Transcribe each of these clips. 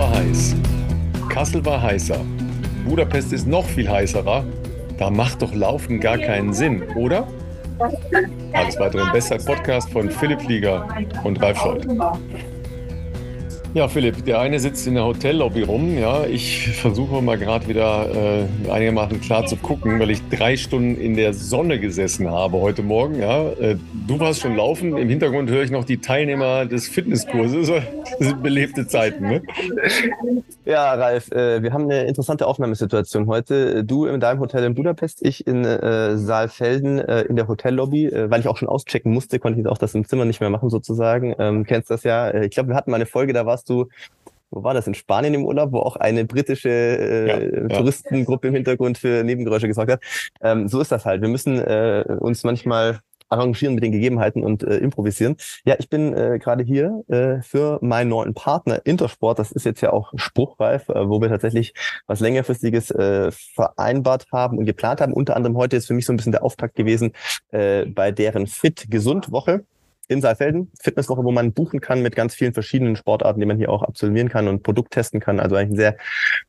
war heiß. Kassel war heißer. Budapest ist noch viel heißerer. Da macht doch Laufen gar keinen Sinn, oder? Alles weitere im Bestzeit Podcast von Philipp Flieger und Ralf Scholz. Ja, Philipp, der eine sitzt in der Hotellobby rum. Ja, ich versuche mal gerade wieder äh, einigermaßen klar zu gucken, weil ich drei Stunden in der Sonne gesessen habe heute Morgen. Ja, äh, du warst schon laufen. Im Hintergrund höre ich noch die Teilnehmer des Fitnesskurses. Das sind belebte Zeiten, ne? Ja, Ralf, äh, wir haben eine interessante Aufnahmesituation heute. Du in deinem Hotel in Budapest, ich in äh, Saalfelden äh, in der Hotellobby, äh, weil ich auch schon auschecken musste, konnte ich auch das im Zimmer nicht mehr machen sozusagen. Ähm, kennst das ja. Ich glaube, wir hatten mal eine Folge, da war warst du, wo war das, in Spanien im Urlaub, wo auch eine britische äh, ja, Touristengruppe im Hintergrund für Nebengeräusche gesorgt hat. Ähm, so ist das halt. Wir müssen äh, uns manchmal arrangieren mit den Gegebenheiten und äh, improvisieren. Ja, ich bin äh, gerade hier äh, für meinen neuen Partner Intersport. Das ist jetzt ja auch spruchreif, äh, wo wir tatsächlich was längerfristiges äh, vereinbart haben und geplant haben. Unter anderem heute ist für mich so ein bisschen der Auftakt gewesen äh, bei deren Fit Gesund Woche in Saalfelden, Fitnesswoche, wo man buchen kann mit ganz vielen verschiedenen Sportarten, die man hier auch absolvieren kann und Produkt testen kann. Also eigentlich ein sehr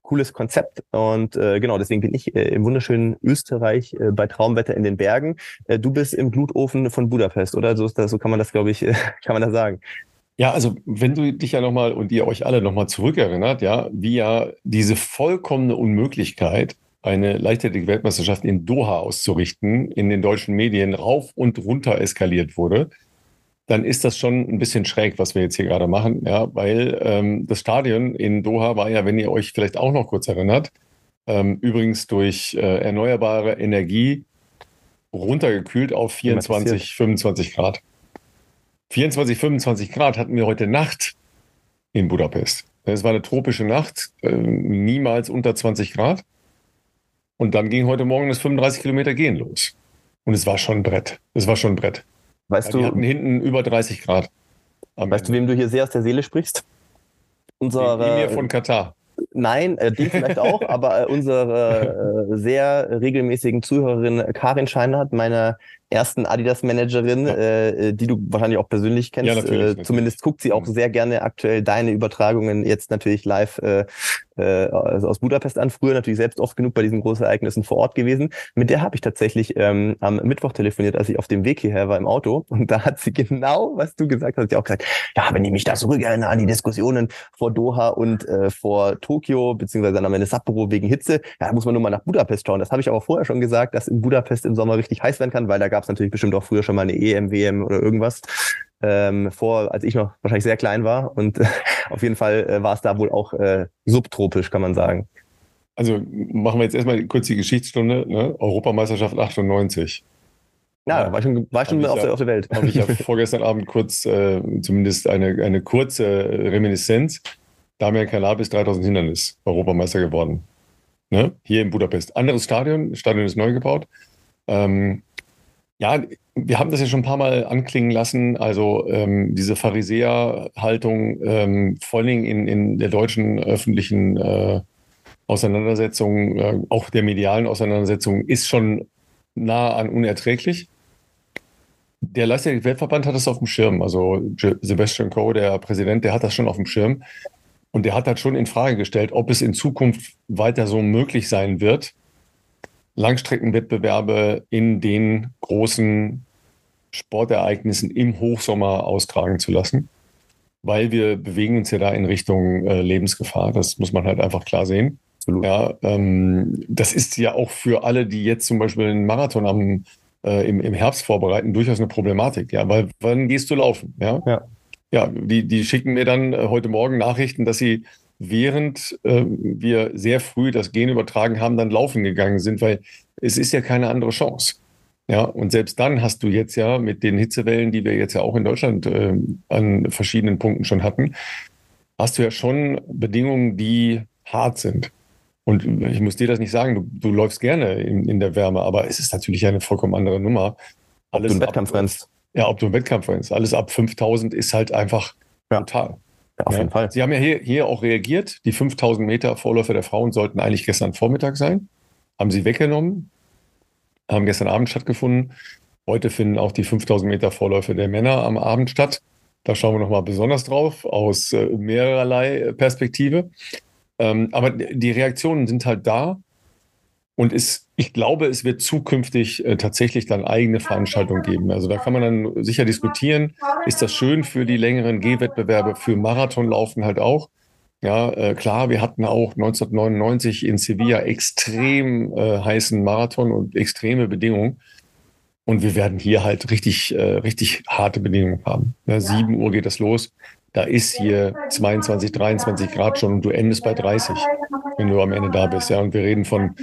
cooles Konzept. Und äh, genau, deswegen bin ich äh, im wunderschönen Österreich äh, bei Traumwetter in den Bergen. Äh, du bist im Blutofen von Budapest, oder? So, ist das, so kann man das, glaube ich, äh, kann man das sagen. Ja, also wenn du dich ja nochmal und ihr euch alle nochmal zurückerinnert, ja, wie ja diese vollkommene Unmöglichkeit eine Leichtathletik-Weltmeisterschaft in Doha auszurichten, in den deutschen Medien rauf und runter eskaliert wurde dann ist das schon ein bisschen schräg, was wir jetzt hier gerade machen, ja, weil ähm, das Stadion in Doha war ja, wenn ihr euch vielleicht auch noch kurz erinnert, ähm, übrigens durch äh, erneuerbare Energie runtergekühlt auf 24, 25 Grad. 24, 25 Grad hatten wir heute Nacht in Budapest. Es war eine tropische Nacht, äh, niemals unter 20 Grad. Und dann ging heute Morgen das 35 Kilometer Gehen los. Und es war schon ein Brett. Es war schon ein Brett. Weißt ja, du, wir hatten hinten über 30 Grad. Weißt du, wem du hier sehr aus der Seele sprichst? Unsere, von Katar. Nein, äh, die vielleicht auch, aber äh, unsere äh, sehr regelmäßigen Zuhörerin Karin Scheinert, meine ersten Adidas-Managerin, ja. äh, die du wahrscheinlich auch persönlich kennst. Ja, natürlich, natürlich. Zumindest guckt sie auch mhm. sehr gerne aktuell deine Übertragungen jetzt natürlich live äh, äh, also aus Budapest an. Früher natürlich selbst oft genug bei diesen großen Ereignissen vor Ort gewesen. Mit der habe ich tatsächlich ähm, am Mittwoch telefoniert, als ich auf dem Weg hierher war im Auto. Und da hat sie genau, was du gesagt hast, sie auch gesagt, ja, wenn ich mich da zurückerinnere an die Diskussionen vor Doha und äh, vor Tokio, beziehungsweise dann am Ende Sapporo wegen Hitze, ja, da muss man nur mal nach Budapest schauen. Das habe ich aber vorher schon gesagt, dass in Budapest im Sommer richtig heiß werden kann, weil da gab gab es natürlich bestimmt auch früher schon mal eine EM, WM oder irgendwas. Ähm, vor, als ich noch wahrscheinlich sehr klein war. Und äh, auf jeden Fall äh, war es da wohl auch äh, subtropisch, kann man sagen. Also machen wir jetzt erstmal kurz die Geschichtsstunde. Ne? Europameisterschaft 98. Ja, ja, war schon, war schon auf, ja, der, auf der Welt. Habe ich ja vorgestern Abend kurz, äh, zumindest eine, eine kurze Reminiszenz. Damian Kanal bis 3000 Hindernis Europameister geworden. Ne? Hier in Budapest. Anderes Stadion, Stadion ist neu gebaut. Ähm, ja, wir haben das ja schon ein paar Mal anklingen lassen. Also ähm, diese Pharisäer-Haltung, ähm, vor allen Dingen in, in der deutschen öffentlichen äh, Auseinandersetzung, äh, auch der medialen Auseinandersetzung, ist schon nah an unerträglich. Der Leichtathletik-Weltverband hat das auf dem Schirm. Also Sebastian Coe, der Präsident, der hat das schon auf dem Schirm. Und der hat halt schon in Frage gestellt, ob es in Zukunft weiter so möglich sein wird, Langstreckenwettbewerbe in den großen Sportereignissen im Hochsommer austragen zu lassen, weil wir bewegen uns ja da in Richtung äh, Lebensgefahr. Das muss man halt einfach klar sehen. Ja, ähm, das ist ja auch für alle, die jetzt zum Beispiel einen Marathon am, äh, im, im Herbst vorbereiten, durchaus eine Problematik. Ja, weil wann gehst du laufen? Ja, ja. ja die, die schicken mir dann äh, heute Morgen Nachrichten, dass sie während äh, wir sehr früh das Gen übertragen haben, dann laufen gegangen sind, weil es ist ja keine andere Chance. Ja, und selbst dann hast du jetzt ja mit den Hitzewellen, die wir jetzt ja auch in Deutschland äh, an verschiedenen Punkten schon hatten, hast du ja schon Bedingungen, die hart sind. Und ich muss dir das nicht sagen, du, du läufst gerne in, in, der Wärme, aber es ist natürlich eine vollkommen andere Nummer. Alles ob du einen Wettkampf rennst. Ja, ob du einen Wettkampf rennst. Alles ab 5000 ist halt einfach ja. brutal. Ja, auf ja. jeden Fall. Sie haben ja hier, hier auch reagiert. Die 5000 Meter Vorläufe der Frauen sollten eigentlich gestern Vormittag sein. Haben sie weggenommen. Haben gestern Abend stattgefunden. Heute finden auch die 5000 Meter Vorläufe der Männer am Abend statt. Da schauen wir nochmal besonders drauf aus äh, mehrerlei Perspektive. Ähm, aber die Reaktionen sind halt da. Und ist, ich glaube, es wird zukünftig äh, tatsächlich dann eigene Veranstaltungen geben. Also da kann man dann sicher diskutieren, ist das schön für die längeren Gehwettbewerbe, für Marathonlaufen halt auch. Ja, äh, klar, wir hatten auch 1999 in Sevilla extrem äh, heißen Marathon und extreme Bedingungen. Und wir werden hier halt richtig, äh, richtig harte Bedingungen haben. Ja, 7 Uhr geht das los. Da ist hier 22, 23 Grad schon und du endest bei 30, wenn du am Ende da bist. Ja, und wir reden von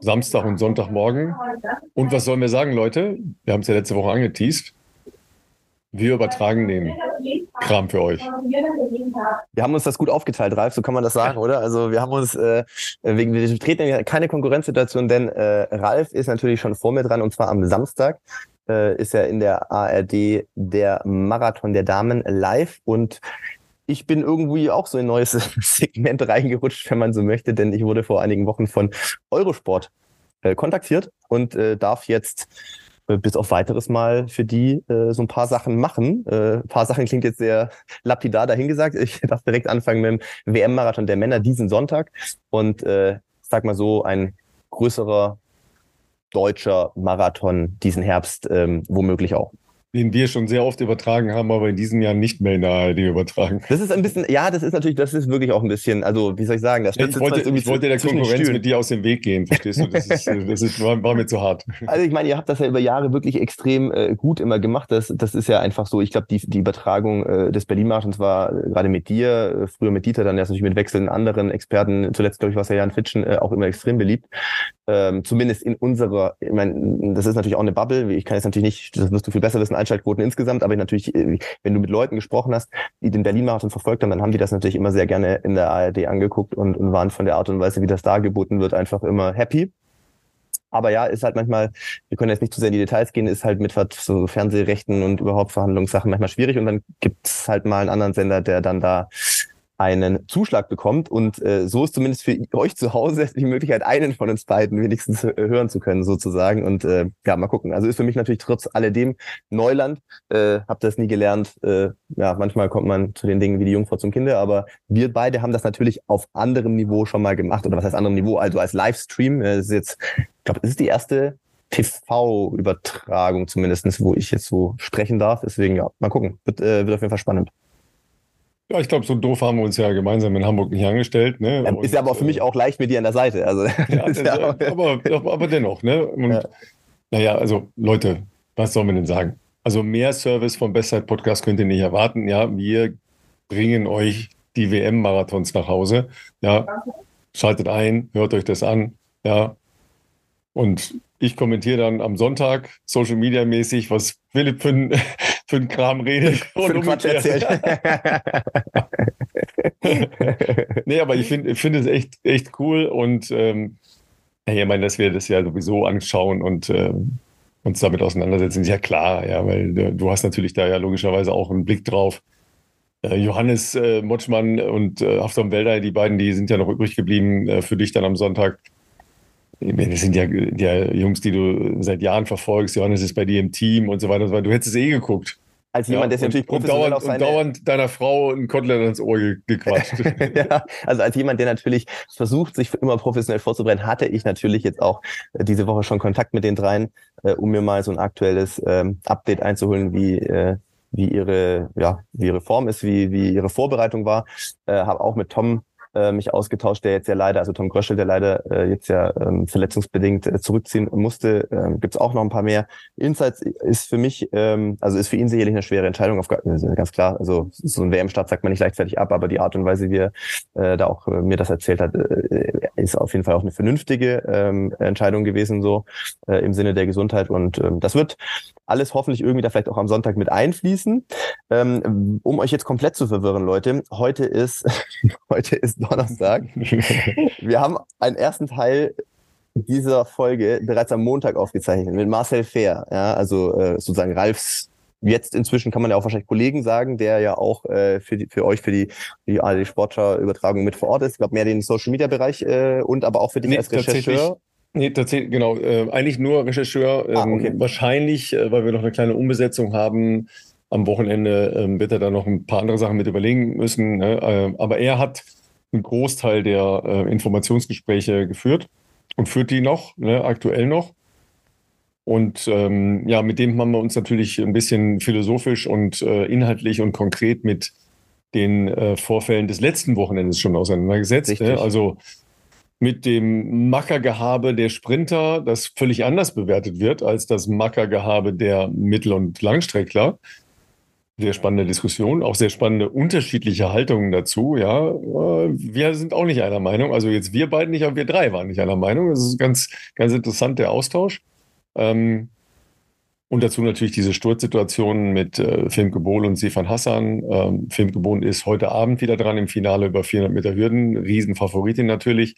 Samstag und Sonntagmorgen. Und was sollen wir sagen, Leute? Wir haben es ja letzte Woche angeteased. Wir übertragen den Kram für euch. Wir haben uns das gut aufgeteilt, Ralf, so kann man das sagen, oder? Also wir haben uns, äh, wegen wir treten keine Konkurrenzsituation, denn äh, Ralf ist natürlich schon vor mir dran und zwar am Samstag äh, ist ja in der ARD der Marathon der Damen live und ich bin irgendwie auch so in ein neues Segment reingerutscht, wenn man so möchte, denn ich wurde vor einigen Wochen von Eurosport äh, kontaktiert und äh, darf jetzt äh, bis auf weiteres Mal für die äh, so ein paar Sachen machen. Äh, ein paar Sachen klingt jetzt sehr lapidar dahingesagt. Ich darf direkt anfangen mit dem WM-Marathon der Männer diesen Sonntag und äh, sag mal so ein größerer deutscher Marathon diesen Herbst ähm, womöglich auch den wir schon sehr oft übertragen haben, aber in diesem Jahr nicht mehr in der ARD übertragen. Das ist ein bisschen, ja, das ist natürlich, das ist wirklich auch ein bisschen, also wie soll ich sagen, das ja, ich, wollte, ich wollte der Konkurrenz mit dir aus dem Weg gehen, verstehst du? Das, ist, das ist, war, war, mir zu hart. Also ich meine, ihr habt das ja über Jahre wirklich extrem äh, gut immer gemacht. Das, das ist ja einfach so, ich glaube, die, die Übertragung äh, des Berlin-Marathons war äh, gerade mit dir, äh, früher mit Dieter, dann erst natürlich mit wechselnden anderen Experten, zuletzt glaube ich war es ja Jan Fitschen, äh, auch immer extrem beliebt. Ähm, zumindest in unserer, ich meine, das ist natürlich auch eine Bubble, ich kann jetzt natürlich nicht, das wirst du viel besser wissen, Einschaltquoten insgesamt aber natürlich, äh, wenn du mit Leuten gesprochen hast, die den Berlin-Marathon verfolgt haben, dann haben die das natürlich immer sehr gerne in der ARD angeguckt und, und waren von der Art und Weise, wie das dargeboten wird, einfach immer happy. Aber ja, ist halt manchmal, wir können jetzt nicht zu sehr in die Details gehen, ist halt mit so Fernsehrechten und überhaupt Verhandlungssachen manchmal schwierig und dann gibt's halt mal einen anderen Sender, der dann da einen Zuschlag bekommt. Und äh, so ist zumindest für euch zu Hause die Möglichkeit, einen von uns beiden wenigstens hören zu können, sozusagen. Und äh, ja, mal gucken. Also ist für mich natürlich trotz alledem Neuland. Äh, hab das nie gelernt. Äh, ja, manchmal kommt man zu den Dingen wie die Jungfrau zum Kinder, aber wir beide haben das natürlich auf anderem Niveau schon mal gemacht. Oder was heißt anderem Niveau? Also als Livestream. Äh, ist jetzt, ich glaube, es ist die erste TV-Übertragung zumindestens, wo ich jetzt so sprechen darf. Deswegen, ja, mal gucken. Wird, äh, wird auf jeden Fall spannend. Ja, ich glaube, so doof haben wir uns ja gemeinsam in Hamburg nicht angestellt. Ne? Und, ist ja aber für mich auch leicht mit dir an der Seite. Also, ja, ja aber, aber dennoch. Ne? Und, ja. Naja, also Leute, was soll man denn sagen? Also mehr Service vom Bestzeit Podcast könnt ihr nicht erwarten. Ja, wir bringen euch die WM-Marathons nach Hause. Ja, schaltet ein, hört euch das an. Ja, und ich kommentiere dann am Sonntag Social Media mäßig, was Philipp für ein, für ein Kram redet. Für Quatsch erzählt. nee, aber ich finde ich finde es echt, echt cool und ähm, ich meine, dass wir das ja sowieso anschauen und äh, uns damit auseinandersetzen, ist ja klar, ja, weil äh, du hast natürlich da ja logischerweise auch einen Blick drauf. Äh, Johannes äh, Motschmann und äh, Haftam Welder, die beiden, die sind ja noch übrig geblieben äh, für dich dann am Sonntag. Das sind ja, ja Jungs, die du seit Jahren verfolgst. Johannes ist bei dir im Team und so weiter und so weiter. Du hättest es eh geguckt. Als jemand, ja, der natürlich professionell und dauernd, und dauernd deiner Frau ein Kotelett ins Ohr gequatscht. ja, also als jemand, der natürlich versucht, sich immer professionell vorzubereiten, hatte ich natürlich jetzt auch äh, diese Woche schon Kontakt mit den dreien, äh, um mir mal so ein aktuelles ähm, Update einzuholen, wie äh, wie ihre ja wie ihre Form ist, wie wie ihre Vorbereitung war. Äh, Habe auch mit Tom äh, mich ausgetauscht, der jetzt ja leider, also Tom Gröschel, der leider äh, jetzt ja ähm, verletzungsbedingt äh, zurückziehen musste. Ähm, Gibt es auch noch ein paar mehr. Insights ist für mich, ähm, also ist für ihn sicherlich eine schwere Entscheidung, auf, ganz klar. Also so ein WM-Start sagt man nicht leichtfertig ab, aber die Art und Weise, wie er äh, da auch äh, mir das erzählt hat, äh, ist auf jeden Fall auch eine vernünftige ähm, Entscheidung gewesen, so äh, im Sinne der Gesundheit. Und ähm, das wird alles hoffentlich irgendwie da vielleicht auch am Sonntag mit einfließen. Ähm, um euch jetzt komplett zu verwirren, Leute, heute ist, heute ist Donnerstag. Wir haben einen ersten Teil dieser Folge bereits am Montag aufgezeichnet mit Marcel Fair, ja, also äh, sozusagen Ralfs jetzt inzwischen kann man ja auch wahrscheinlich Kollegen sagen, der ja auch äh, für, die, für euch für die, die ARD Sportschau-Übertragung mit vor Ort ist. Ich glaube, mehr den Social-Media-Bereich äh, und aber auch für dich nee, als Rechercheur. Nee, tatsächlich, genau. Äh, eigentlich nur Rechercheur. Ah, ähm, okay. Wahrscheinlich, äh, weil wir noch eine kleine Umbesetzung haben, Am Wochenende ähm, wird er dann noch ein paar andere Sachen mit überlegen müssen. Ne? Äh, aber er hat einen Großteil der äh, Informationsgespräche geführt und führt die noch, ne, aktuell noch. Und ähm, ja, mit dem haben wir uns natürlich ein bisschen philosophisch und äh, inhaltlich und konkret mit den äh, Vorfällen des letzten Wochenendes schon auseinandergesetzt. Ne? Also mit dem Mackergehabe der Sprinter, das völlig anders bewertet wird als das Mackergehabe der Mittel- und Langstreckler. Sehr spannende Diskussion, auch sehr spannende unterschiedliche Haltungen dazu. Ja, äh, wir sind auch nicht einer Meinung. Also jetzt wir beiden nicht, aber wir drei waren nicht einer Meinung. Das ist ganz, ganz interessant der Austausch. Ähm, und dazu natürlich diese Sturzsituation mit äh, Bohl und Sifan Hassan. Ähm, Bohl ist heute Abend wieder dran im Finale über 400 Meter Hürden. Riesenfavoritin natürlich.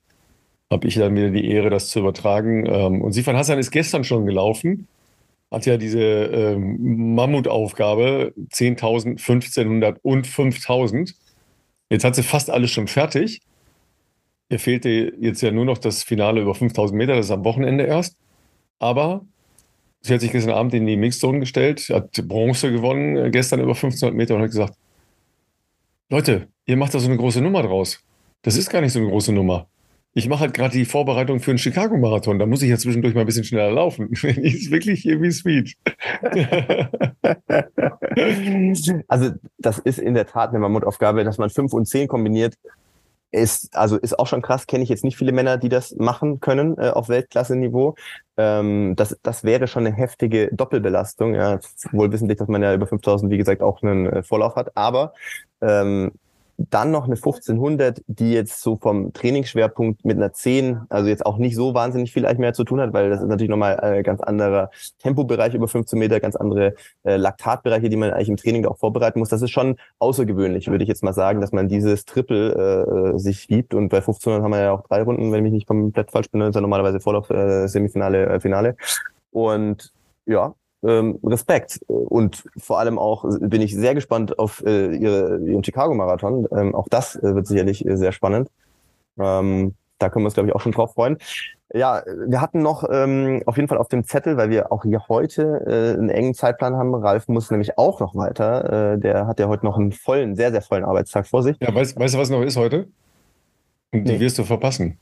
Habe ich dann wieder die Ehre, das zu übertragen. Ähm, und Sifan Hassan ist gestern schon gelaufen. Hat ja diese ähm, Mammutaufgabe 10.000, 1.500 und 5.000. Jetzt hat sie fast alles schon fertig. Ihr fehlte jetzt ja nur noch das Finale über 5.000 Meter. Das ist am Wochenende erst. Aber sie hat sich gestern Abend in die Mixzone gestellt, hat Bronze gewonnen, äh, gestern über 1500 Meter und hat gesagt, Leute, ihr macht da so eine große Nummer draus. Das ist gar nicht so eine große Nummer. Ich mache halt gerade die Vorbereitung für einen Chicago-Marathon. Da muss ich ja zwischendurch mal ein bisschen schneller laufen. ist wirklich irgendwie sweet. also, das ist in der Tat eine Mammutaufgabe, dass man 5 und 10 kombiniert ist, also ist auch schon krass, kenne ich jetzt nicht viele Männer, die das machen können äh, auf Weltklasse-Niveau. Ähm, das, das wäre schon eine heftige Doppelbelastung, ja, wohl wissentlich, dass man ja über 5000, wie gesagt, auch einen äh, Vorlauf hat, aber ähm, dann noch eine 1500, die jetzt so vom Trainingsschwerpunkt mit einer 10, also jetzt auch nicht so wahnsinnig viel mehr zu tun hat, weil das ist natürlich nochmal ein ganz anderer Tempobereich über 15 Meter, ganz andere äh, Laktatbereiche, die man eigentlich im Training auch vorbereiten muss. Das ist schon außergewöhnlich, würde ich jetzt mal sagen, dass man dieses Triple äh, sich gibt. Und bei 1500 haben wir ja auch drei Runden, wenn ich mich nicht komplett falsch bin, ist ja normalerweise Vorlauf, äh, Semifinale, äh, Finale. Und ja, ähm, Respekt. Und vor allem auch bin ich sehr gespannt auf äh, ihre, ihren Chicago-Marathon. Ähm, auch das äh, wird sicherlich äh, sehr spannend. Ähm, da können wir uns, glaube ich, auch schon drauf freuen. Ja, wir hatten noch ähm, auf jeden Fall auf dem Zettel, weil wir auch hier heute äh, einen engen Zeitplan haben. Ralf muss nämlich auch noch weiter. Äh, der hat ja heute noch einen vollen, sehr, sehr vollen Arbeitstag vor sich. Ja, weißt, weißt du, was noch ist heute? Die nee. wirst du verpassen.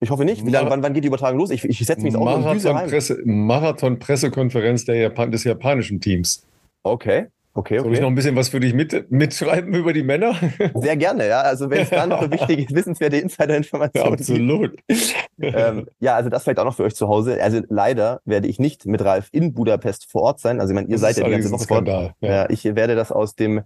Ich hoffe nicht. Wie lange, wann, wann geht die Übertragung los? Ich, ich setze mich auch Marathon-Presse, Marathon-Pressekonferenz der Japan, des japanischen Teams. Okay. Okay, okay. Soll ich noch ein bisschen was für dich mit, mitschreiben über die Männer? Sehr gerne, ja. Also wenn es da noch eine wichtige, wissenswerte Insider-Information ja, Absolut. ähm, ja, also das vielleicht auch noch für euch zu Hause. Also leider werde ich nicht mit Ralf in Budapest vor Ort sein. Also ich meine, ihr das seid ja die ganze Woche vor Ort. Ja. ja. ich werde das aus dem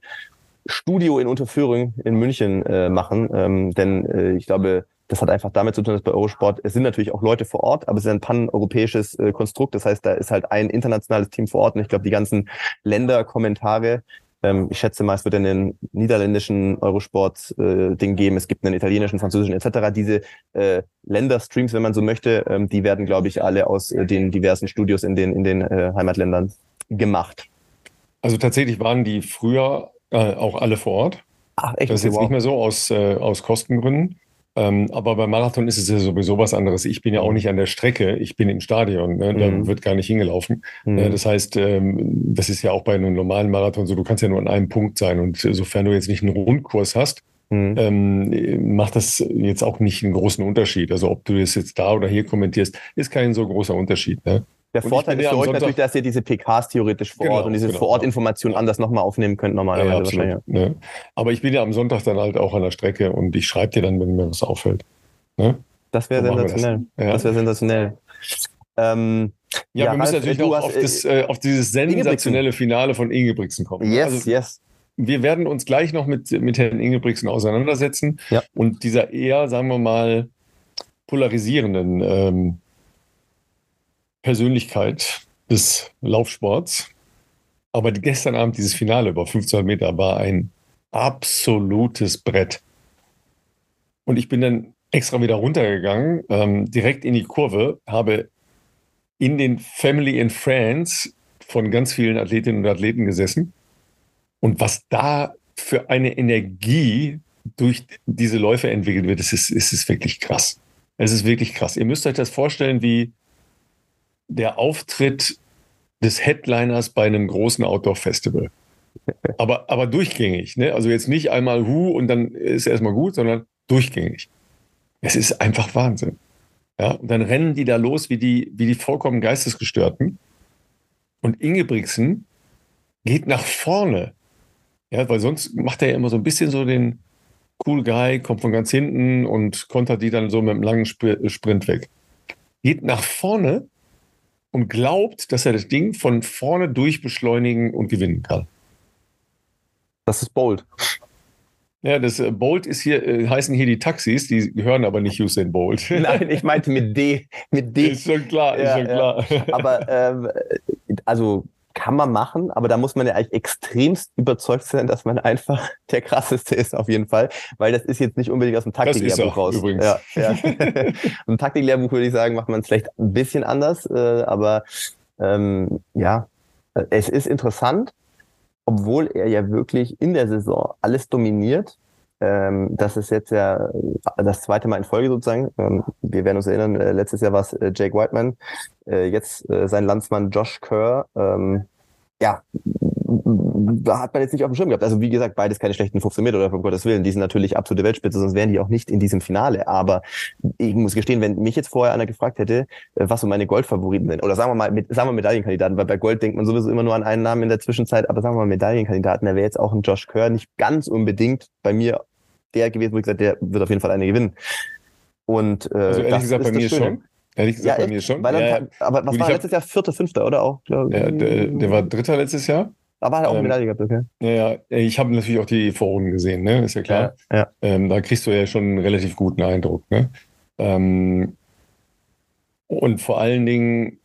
Studio in Unterföhring in München äh, machen, ähm, denn äh, ich glaube, das hat einfach damit zu tun, dass bei Eurosport, es sind natürlich auch Leute vor Ort, aber es ist ein pan-europäisches äh, Konstrukt. Das heißt, da ist halt ein internationales Team vor Ort und ich glaube, die ganzen Länderkommentare, ähm, ich schätze mal, es wird einen niederländischen Eurosport-Ding äh, geben, es gibt einen italienischen, französischen etc. Diese äh, Länderstreams, wenn man so möchte, ähm, die werden, glaube ich, alle aus äh, den diversen Studios in den, in den äh, Heimatländern gemacht. Also tatsächlich waren die früher äh, auch alle vor Ort. Ach, echt? Das ist jetzt wow. nicht mehr so aus, äh, aus Kostengründen. Ähm, aber beim Marathon ist es ja sowieso was anderes. Ich bin ja auch nicht an der Strecke, ich bin im Stadion, ne? da mhm. wird gar nicht hingelaufen. Mhm. Äh, das heißt, ähm, das ist ja auch bei einem normalen Marathon so, du kannst ja nur an einem Punkt sein. Und sofern du jetzt nicht einen Rundkurs hast, mhm. ähm, macht das jetzt auch nicht einen großen Unterschied. Also ob du das jetzt da oder hier kommentierst, ist kein so großer Unterschied. Ne? Der Vorteil ist für euch natürlich, dass ihr diese PKs theoretisch vor genau, Ort und diese genau, Vor-Ort-Informationen anders nochmal aufnehmen könnt normalerweise. Ja, absolut, ne? Aber ich bin ja am Sonntag dann halt auch an der Strecke und ich schreibe dir dann, wenn mir was auffällt. Ne? Das wäre sensationell. Das, ja. das wäre sensationell. Ähm, ja, ja, wir müssen natürlich auch auf, das, äh, auf dieses sensationelle Finale von Ingebrigtsen kommen. Yes, also, yes. Wir werden uns gleich noch mit, mit Herrn Ingebrigtsen auseinandersetzen ja. und dieser eher, sagen wir mal, polarisierenden ähm, Persönlichkeit des Laufsports. Aber gestern Abend dieses Finale über 1500 Meter war ein absolutes Brett. Und ich bin dann extra wieder runtergegangen, ähm, direkt in die Kurve, habe in den Family and Friends von ganz vielen Athletinnen und Athleten gesessen. Und was da für eine Energie durch diese Läufe entwickelt wird, das ist, ist, ist wirklich krass. Es ist wirklich krass. Ihr müsst euch das vorstellen wie der Auftritt des Headliners bei einem großen Outdoor-Festival. aber, aber durchgängig. Ne? Also jetzt nicht einmal Hu und dann ist erstmal gut, sondern durchgängig. Es ist einfach Wahnsinn. Ja, und dann rennen die da los wie die, wie die vollkommen Geistesgestörten. Und Ingebrigtsen geht nach vorne. Ja, weil sonst macht er ja immer so ein bisschen so den cool Guy, kommt von ganz hinten und kontert die dann so mit einem langen Sprint weg. Geht nach vorne und glaubt, dass er das Ding von vorne durch beschleunigen und gewinnen kann. Das ist bold. Ja, das äh, Bolt ist hier, äh, heißen hier die Taxis, die gehören aber nicht Usain Bolt. Nein, ich meinte mit D. Mit D. Ist schon klar, ist schon klar. Ja. Aber ähm, also kann man machen, aber da muss man ja eigentlich extremst überzeugt sein, dass man einfach der krasseste ist, auf jeden Fall. Weil das ist jetzt nicht unbedingt aus dem Taktiklehrbuch raus. Übrigens. Ja, ja. Im Taktiklehrbuch würde ich sagen, macht man es vielleicht ein bisschen anders, äh, aber ähm, ja, es ist interessant obwohl er ja wirklich in der Saison alles dominiert. Ähm, das ist jetzt ja das zweite Mal in Folge sozusagen. Ähm, wir werden uns erinnern, äh, letztes Jahr war es äh, Jake Whiteman, äh, jetzt äh, sein Landsmann Josh Kerr. Ähm, ja, da hat man jetzt nicht auf dem Schirm gehabt. Also wie gesagt, beides keine schlechten 15 Meter oder um Gottes Willen. Die sind natürlich absolute Weltspitze, sonst wären die auch nicht in diesem Finale. Aber ich muss gestehen, wenn mich jetzt vorher einer gefragt hätte, äh, was so meine Goldfavoriten sind, oder sagen wir mal, mit, sagen wir Medaillenkandidaten, weil bei Gold denkt man sowieso immer nur an einen Namen in der Zwischenzeit, aber sagen wir mal Medaillenkandidaten, der wäre jetzt auch ein Josh Kerr, nicht ganz unbedingt bei mir der gewesen, wo ich gesagt der wird auf jeden Fall eine gewinnen. Und, äh, also ehrlich gesagt, bei mir schon. Ehrlich gesagt, ja, bei mir schon. Weil ja, aber was war hab, letztes Jahr? Vierter, fünfter, oder auch? Ja, der, der war Dritter letztes Jahr. Aber hat er auch ähm, Medaille gehabt, okay. Ja, ich habe natürlich auch die Vorrunden gesehen, ne? Ist ja klar. Ja, ja. Ähm, da kriegst du ja schon einen relativ guten Eindruck, ne? Ähm, und vor allen Dingen,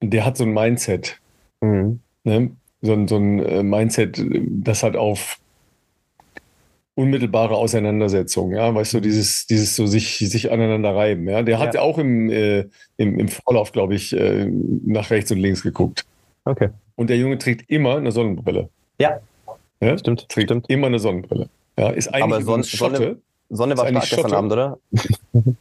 der hat so ein Mindset. Mhm. Ne? So, ein, so ein äh, Mindset, das hat auf unmittelbare Auseinandersetzung, ja, weißt du, dieses, dieses so sich, sich aneinander reiben, ja. Der hat ja auch im, äh, im, im Vorlauf, glaube ich, äh, nach rechts und links geguckt. Okay. Und der Junge trägt immer eine Sonnenbrille. Ja. ja? Stimmt. Trägt stimmt. immer eine Sonnenbrille. Ja, ist eigentlich Aber Sonne, Schotte. Sonne, war stark gestern. Abend, oder?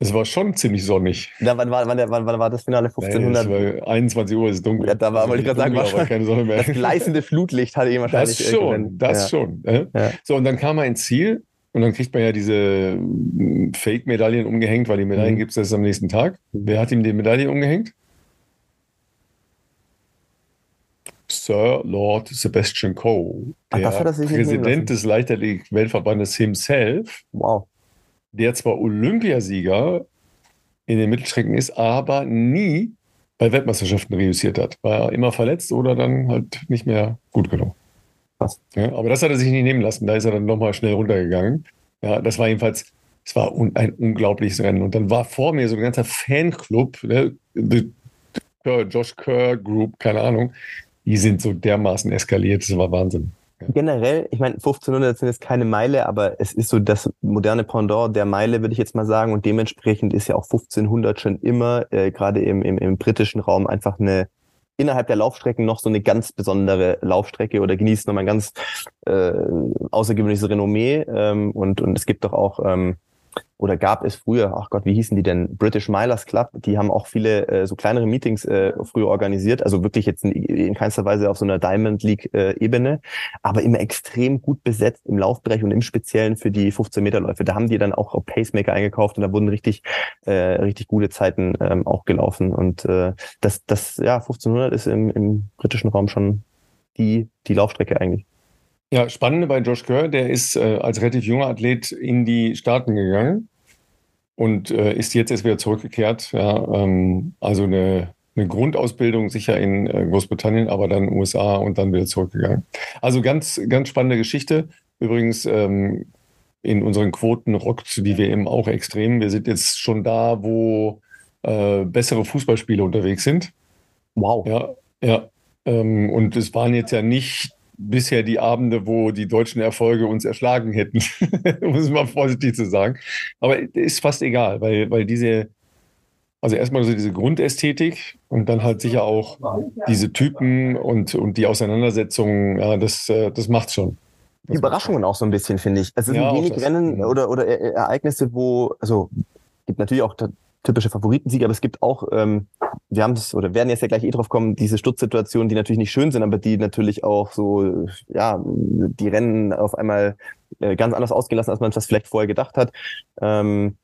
Es war schon ziemlich sonnig. Ja, wann, war, wann, wann, wann war das Finale? 1500? Nein, war 21 Uhr ist es dunkel. Ja, da war, wollte ich gerade sagen, war keine Sonne mehr. das gleißende Flutlicht hatte ich wahrscheinlich. Das schon, das ja. schon. Ja. So, und dann kam er ins Ziel und dann kriegt man ja diese hm, Fake-Medaillen umgehängt, weil die Medaillen mhm. gibt es erst am nächsten Tag. Wer hat ihm die Medaille umgehängt? Sir Lord Sebastian Coe, der Ach, Präsident des Leichtathletik-Weltverbandes himself, wow. Der zwar Olympiasieger in den Mittelstrecken ist, aber nie bei Weltmeisterschaften reüssiert hat. War immer verletzt oder dann halt nicht mehr gut genug. Ja, aber das hat er sich nicht nehmen lassen. Da ist er dann nochmal schnell runtergegangen. Ja, das war jedenfalls, es war un, ein unglaubliches Rennen. Und dann war vor mir so ein ganzer Fanclub, ne, The Josh Kerr Group, keine Ahnung, die sind so dermaßen eskaliert, das war Wahnsinn. Generell, ich meine, 1500 sind jetzt keine Meile, aber es ist so das moderne Pendant der Meile, würde ich jetzt mal sagen. Und dementsprechend ist ja auch 1500 schon immer, äh, gerade im, im, im britischen Raum, einfach eine innerhalb der Laufstrecken noch so eine ganz besondere Laufstrecke oder genießt nochmal ein ganz äh, außergewöhnliches Renommee. Ähm, und, und es gibt doch auch ähm, oder gab es früher, ach Gott, wie hießen die denn? British Milers Club, die haben auch viele äh, so kleinere Meetings äh, früher organisiert, also wirklich jetzt in, in keinster Weise auf so einer Diamond League äh, aber immer extrem gut besetzt im Laufbereich und im Speziellen für die 15 Meter Läufe. Da haben die dann auch Pacemaker eingekauft und da wurden richtig äh, richtig gute Zeiten ähm, auch gelaufen und äh, das das ja 1500 ist im, im britischen Raum schon die die Laufstrecke eigentlich. Ja, spannend bei Josh Kerr, der ist äh, als relativ junger Athlet in die Staaten gegangen und äh, ist jetzt erst wieder zurückgekehrt. Ja, ähm, also eine, eine Grundausbildung sicher in äh, Großbritannien, aber dann USA und dann wieder zurückgegangen. Also ganz, ganz spannende Geschichte. Übrigens, ähm, in unseren Quoten rockt die WM auch extrem. Wir sind jetzt schon da, wo äh, bessere Fußballspiele unterwegs sind. Wow. Ja, ja. Ähm, und es waren jetzt ja nicht bisher die Abende, wo die deutschen Erfolge uns erschlagen hätten, um es mal vorsichtig zu sagen. Aber ist fast egal, weil, weil diese, also erstmal so diese Grundästhetik und dann halt sicher auch diese Typen und, und die Auseinandersetzungen, ja, das, äh, das macht's schon. Die Überraschungen auch so ein bisschen, finde ich. Also es sind ja, wenig Rennen oder, oder Ereignisse, wo, also gibt natürlich auch typische Favoritensieg, aber es gibt auch, ähm, wir haben es oder werden jetzt ja gleich eh drauf kommen, diese Sturzsituationen, die natürlich nicht schön sind, aber die natürlich auch so, ja, die Rennen auf einmal äh, ganz anders ausgehen lassen, als man das vielleicht vorher gedacht hat. Ähm,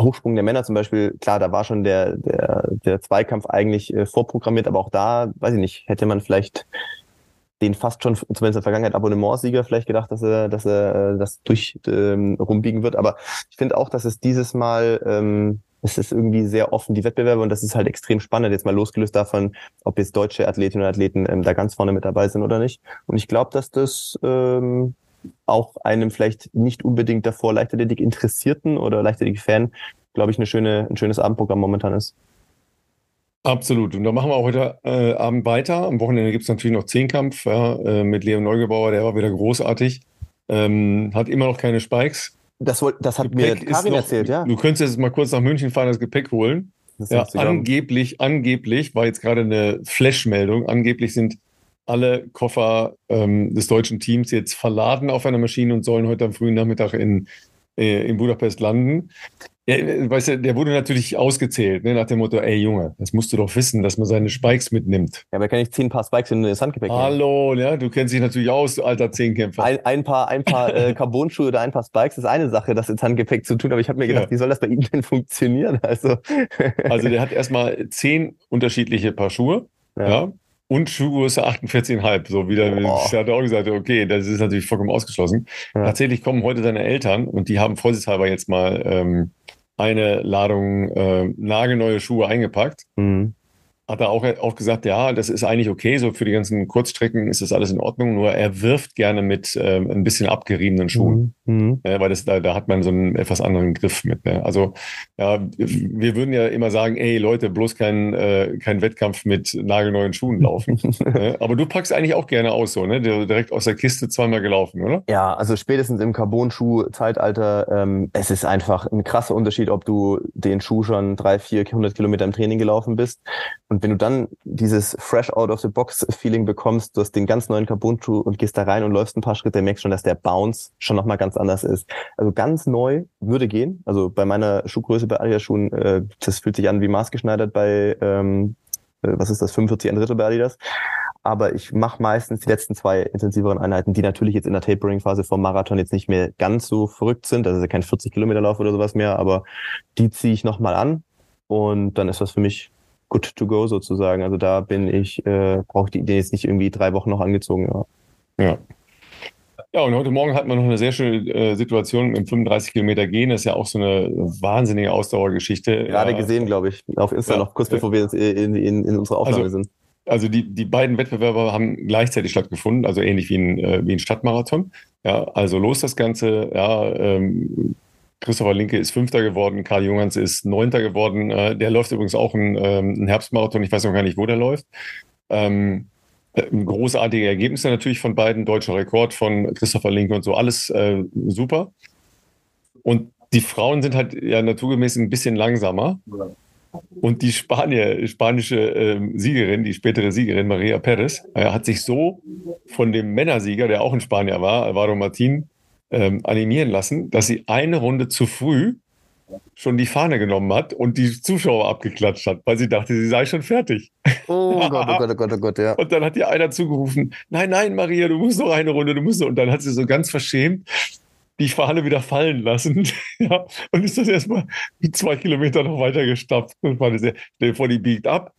Hochsprung der Männer zum Beispiel, klar, da war schon der, der, der Zweikampf eigentlich äh, vorprogrammiert, aber auch da, weiß ich nicht, hätte man vielleicht den fast schon, zumindest in der Vergangenheit, Abonnementsieger vielleicht gedacht, dass er, dass er äh, das durch ähm, rumbiegen wird. Aber ich finde auch, dass es dieses Mal, ähm, es ist irgendwie sehr offen, die Wettbewerbe, und das ist halt extrem spannend, jetzt mal losgelöst davon, ob jetzt deutsche Athletinnen und Athleten ähm, da ganz vorne mit dabei sind oder nicht. Und ich glaube, dass das ähm, auch einem vielleicht nicht unbedingt davor Leichtathletik Interessierten oder Leichtathletik-Fan, glaube ich, eine schöne, ein schönes Abendprogramm momentan ist. Absolut. Und da machen wir auch heute äh, Abend weiter. Am Wochenende gibt es natürlich noch Zehnkampf ja, äh, mit Leo Neugebauer, der war wieder großartig. Ähm, hat immer noch keine Spikes. Das, das hat Gepäck mir Karin noch, erzählt, ja. Du könntest jetzt mal kurz nach München fahren, das Gepäck holen. Das ja, angeblich, angeblich war jetzt gerade eine Flash-Meldung. Angeblich sind alle Koffer ähm, des deutschen Teams jetzt verladen auf einer Maschine und sollen heute am frühen Nachmittag in, äh, in Budapest landen. Ja, weißt du, der wurde natürlich ausgezählt, ne, nach dem Motto, ey Junge, das musst du doch wissen, dass man seine Spikes mitnimmt. Ja, aber kann ich zehn Paar Spikes in das Handgepäck nehmen? Hallo, ja, du kennst dich natürlich aus, du alter Zehnkämpfer. Ein, ein paar, ein paar äh, Carbon-Schuhe oder ein paar Spikes ist eine Sache, das ins Handgepäck zu tun, aber ich habe mir gedacht, ja. wie soll das bei ihm denn funktionieren? Also, also der hat erstmal zehn unterschiedliche Paar Schuhe, ja. ja und Schuhgröße 48,5. So wieder, oh. ich hatte auch gesagt, okay, das ist natürlich vollkommen ausgeschlossen. Ja. Tatsächlich kommen heute seine Eltern und die haben vorsichtshalber jetzt mal ähm, eine Ladung äh, nagelneue Schuhe eingepackt. Mhm hat er auch, auch gesagt, ja, das ist eigentlich okay, so für die ganzen Kurzstrecken ist das alles in Ordnung, nur er wirft gerne mit ähm, ein bisschen abgeriebenen Schuhen, mhm. äh, weil das, da, da hat man so einen etwas anderen Griff mit. Ne? Also ja, wir würden ja immer sagen, ey Leute, bloß kein, äh, kein Wettkampf mit nagelneuen Schuhen laufen. äh, aber du packst eigentlich auch gerne aus, so, ne? Direkt aus der Kiste zweimal gelaufen, oder? Ja, also spätestens im Carbon-Schuh-Zeitalter, ähm, es ist einfach ein krasser Unterschied, ob du den Schuh schon drei, vier, hundert Kilometer im Training gelaufen bist und wenn du dann dieses fresh out of the box Feeling bekommst, du hast den ganz neuen Carbon-Schuh und gehst da rein und läufst ein paar Schritte, merkst schon, dass der Bounce schon nochmal ganz anders ist. Also ganz neu würde gehen. Also bei meiner Schuhgröße bei Adidas-Schuhen, äh, das fühlt sich an wie maßgeschneidert bei, ähm, äh, was ist das, 45 ein Drittel bei Adidas. Aber ich mache meistens die letzten zwei intensiveren Einheiten, die natürlich jetzt in der Tapering-Phase vom Marathon jetzt nicht mehr ganz so verrückt sind. Das ist ja kein 40 Kilometer Lauf oder sowas mehr, aber die ziehe ich nochmal an. Und dann ist das für mich good to go sozusagen. Also da bin ich, äh, brauche ich die Idee jetzt nicht irgendwie drei Wochen noch angezogen. Ja. ja. Ja, und heute Morgen hat man noch eine sehr schöne äh, Situation im 35 Kilometer gehen. Das ist ja auch so eine wahnsinnige Ausdauergeschichte. Gerade ja. gesehen, glaube ich, auf Insta ja. noch kurz bevor wir in, in, in unserer Aufnahme also, sind. Also die, die beiden Wettbewerber haben gleichzeitig stattgefunden, also ähnlich wie ein, äh, wie ein Stadtmarathon. Ja, also los das Ganze. Ja, ähm, Christopher Linke ist Fünfter geworden, Karl Junghans ist Neunter geworden. Äh, der läuft übrigens auch einen, ähm, einen, Herbstmarathon. Ich weiß noch gar nicht, wo der läuft. Ähm, äh, großartige Ergebnisse natürlich von beiden. Deutscher Rekord von Christopher Linke und so. Alles äh, super. Und die Frauen sind halt ja naturgemäß ein bisschen langsamer. Und die Spanier, spanische äh, Siegerin, die spätere Siegerin Maria Perez, äh, hat sich so von dem Männersieger, der auch ein Spanier war, Alvaro Martin, ähm, animieren lassen, dass sie eine Runde zu früh schon die Fahne genommen hat und die Zuschauer abgeklatscht hat, weil sie dachte, sie sei schon fertig. Oh Gott, oh Gott, oh Gott, oh Gott, ja. Und dann hat ihr einer zugerufen, nein, nein, Maria, du musst noch eine Runde, du musst noch. Und dann hat sie so ganz verschämt die Fahne wieder fallen lassen. ja, und ist das erstmal zwei Kilometer noch weiter gestapft. Und war sehr, stell dir vor, die biegt ab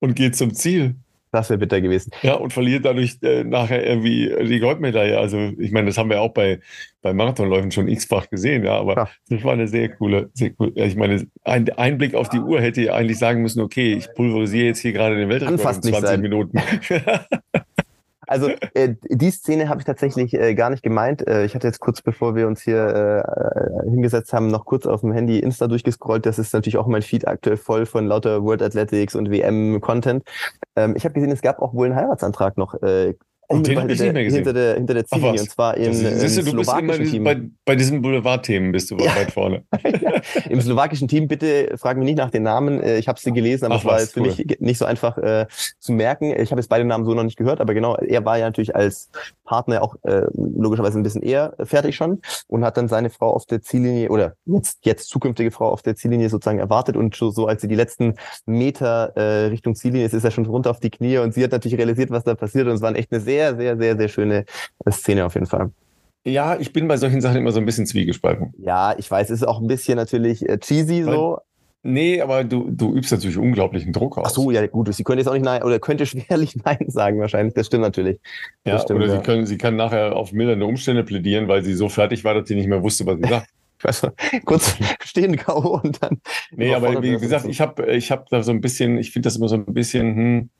und geht zum Ziel. Das wäre bitter gewesen. Ja, und verliert dadurch äh, nachher irgendwie die Goldmedaille. Also, ich meine, das haben wir auch bei, bei Marathonläufen schon x-fach gesehen, ja, aber ja. das war eine sehr coole, sehr cool. Ich meine, ein Einblick auf die Uhr hätte eigentlich sagen müssen, okay, ich pulverisiere jetzt hier gerade den Weltrekord in 20 sein. Minuten. Also äh, die Szene habe ich tatsächlich äh, gar nicht gemeint. Äh, ich hatte jetzt kurz bevor wir uns hier äh, hingesetzt haben, noch kurz auf dem Handy Insta durchgescrollt. Das ist natürlich auch mein Feed aktuell voll von lauter World Athletics und WM-Content. Ähm, ich habe gesehen, es gab auch wohl einen Heiratsantrag noch äh, und den habe ich nicht mehr gesehen. Hinter der, hinter der Ziellinie. Und zwar im, ist, im du, du slowakischen Team. Bei, bei diesen Boulevardthemen bist du ja. weit vorne. ja. Im slowakischen Team, bitte frag mich nicht nach den Namen. Äh, ich habe sie gelesen, aber Ach, es war jetzt für mich nicht so einfach äh, zu merken. Ich habe jetzt beide Namen so noch nicht gehört, aber genau, er war ja natürlich als Partner auch äh, logischerweise ein bisschen eher fertig schon und hat dann seine Frau auf der Ziellinie oder jetzt, jetzt zukünftige Frau auf der Ziellinie sozusagen erwartet und so, so als sie die letzten Meter äh, Richtung Ziellinie ist, ist er schon runter auf die Knie und sie hat natürlich realisiert, was da passiert und es war echt eine sehr, sehr, sehr, sehr schöne äh, Szene auf jeden Fall. Ja, ich bin bei solchen Sachen immer so ein bisschen zwiegespalten. Ja, ich weiß, es ist auch ein bisschen natürlich äh, cheesy so, Nee, aber du, du übst natürlich unglaublichen Druck aus. Ach so, ja gut, sie könnte jetzt auch nicht nein oder könnte schwerlich nein sagen wahrscheinlich. Das stimmt natürlich. Das ja, stimmt, oder ja. sie, können, sie kann nachher auf mildernde Umstände plädieren, weil sie so fertig war, dass sie nicht mehr wusste, was sie sagt. ich weiß kurz stehen K.O. und dann. Nee, aber wie gesagt, ich habe ich hab da so ein bisschen, ich finde das immer so ein bisschen, hm,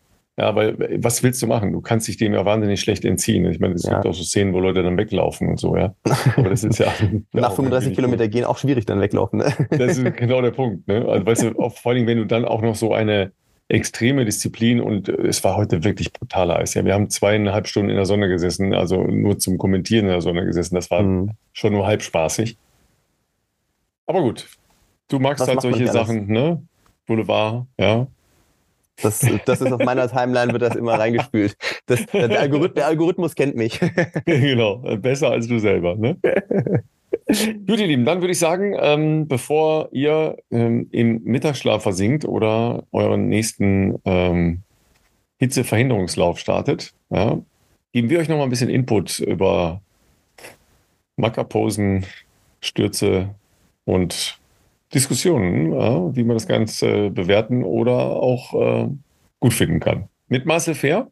ja, weil was willst du machen? Du kannst dich dem ja wahnsinnig schlecht entziehen. Ich meine, es ja. gibt auch so Szenen, wo Leute dann weglaufen und so, ja. Aber das ist ja. Nach 35 Kilometer gehen auch schwierig dann weglaufen, ne? Das ist genau der Punkt, ne? Also, weißt du, auch, vor allem, wenn du dann auch noch so eine extreme Disziplin und es war heute wirklich brutal Eis. Ja, wir haben zweieinhalb Stunden in der Sonne gesessen, also nur zum Kommentieren in der Sonne gesessen. Das war mhm. schon nur halb spaßig. Aber gut, du magst Was halt solche Sachen, ne? Boulevard, ja. Das, das ist auf meiner Timeline, wird das immer reingespült. Das, der, Algorithmus, der Algorithmus kennt mich. genau, besser als du selber. Ne? Gut, ihr Lieben, dann würde ich sagen, ähm, bevor ihr ähm, im Mittagsschlaf versinkt oder euren nächsten ähm, Hitzeverhinderungslauf startet, ja, geben wir euch noch mal ein bisschen Input über Mackerposen, Stürze und Diskussionen, ja, wie man das Ganze bewerten oder auch äh, gut finden kann. Mit Marcel Fair,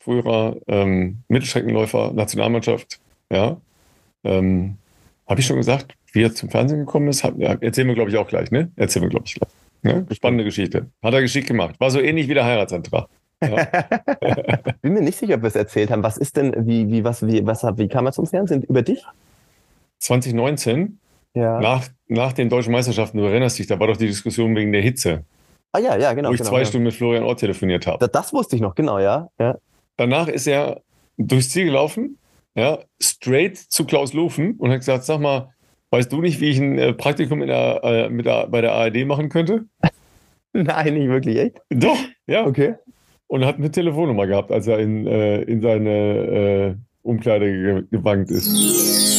früherer ähm, Mittelstreckenläufer, Nationalmannschaft, ja. Ähm, Habe ich schon gesagt, wie er zum Fernsehen gekommen ist? Hab, ja, erzählen wir, glaube ich, auch gleich, ne? Erzählen wir, glaube ich, gleich. Ne? Spannende Geschichte. Hat er geschickt gemacht. War so ähnlich wie der Heiratsantrag. Ja. Bin mir nicht sicher, ob wir es erzählt haben. Was ist denn, wie, wie, was, wie, was, wie kam er zum Fernsehen? Über dich? 2019 ja. Nach, nach den deutschen Meisterschaften, du erinnerst dich, da war doch die Diskussion wegen der Hitze. Ah ja, ja, genau. Wo ich genau, zwei ja. Stunden mit Florian Ort telefoniert habe. Das, das, wusste ich noch, genau, ja. ja. Danach ist er durchs Ziel gelaufen, ja, straight zu Klaus Lufen und hat gesagt, sag mal, weißt du nicht, wie ich ein äh, Praktikum in der, äh, mit der, bei der ARD machen könnte? Nein, nicht wirklich, echt? Doch, ja. Okay. Und hat eine Telefonnummer gehabt, als er in, äh, in seine äh, Umkleide gewankt ist.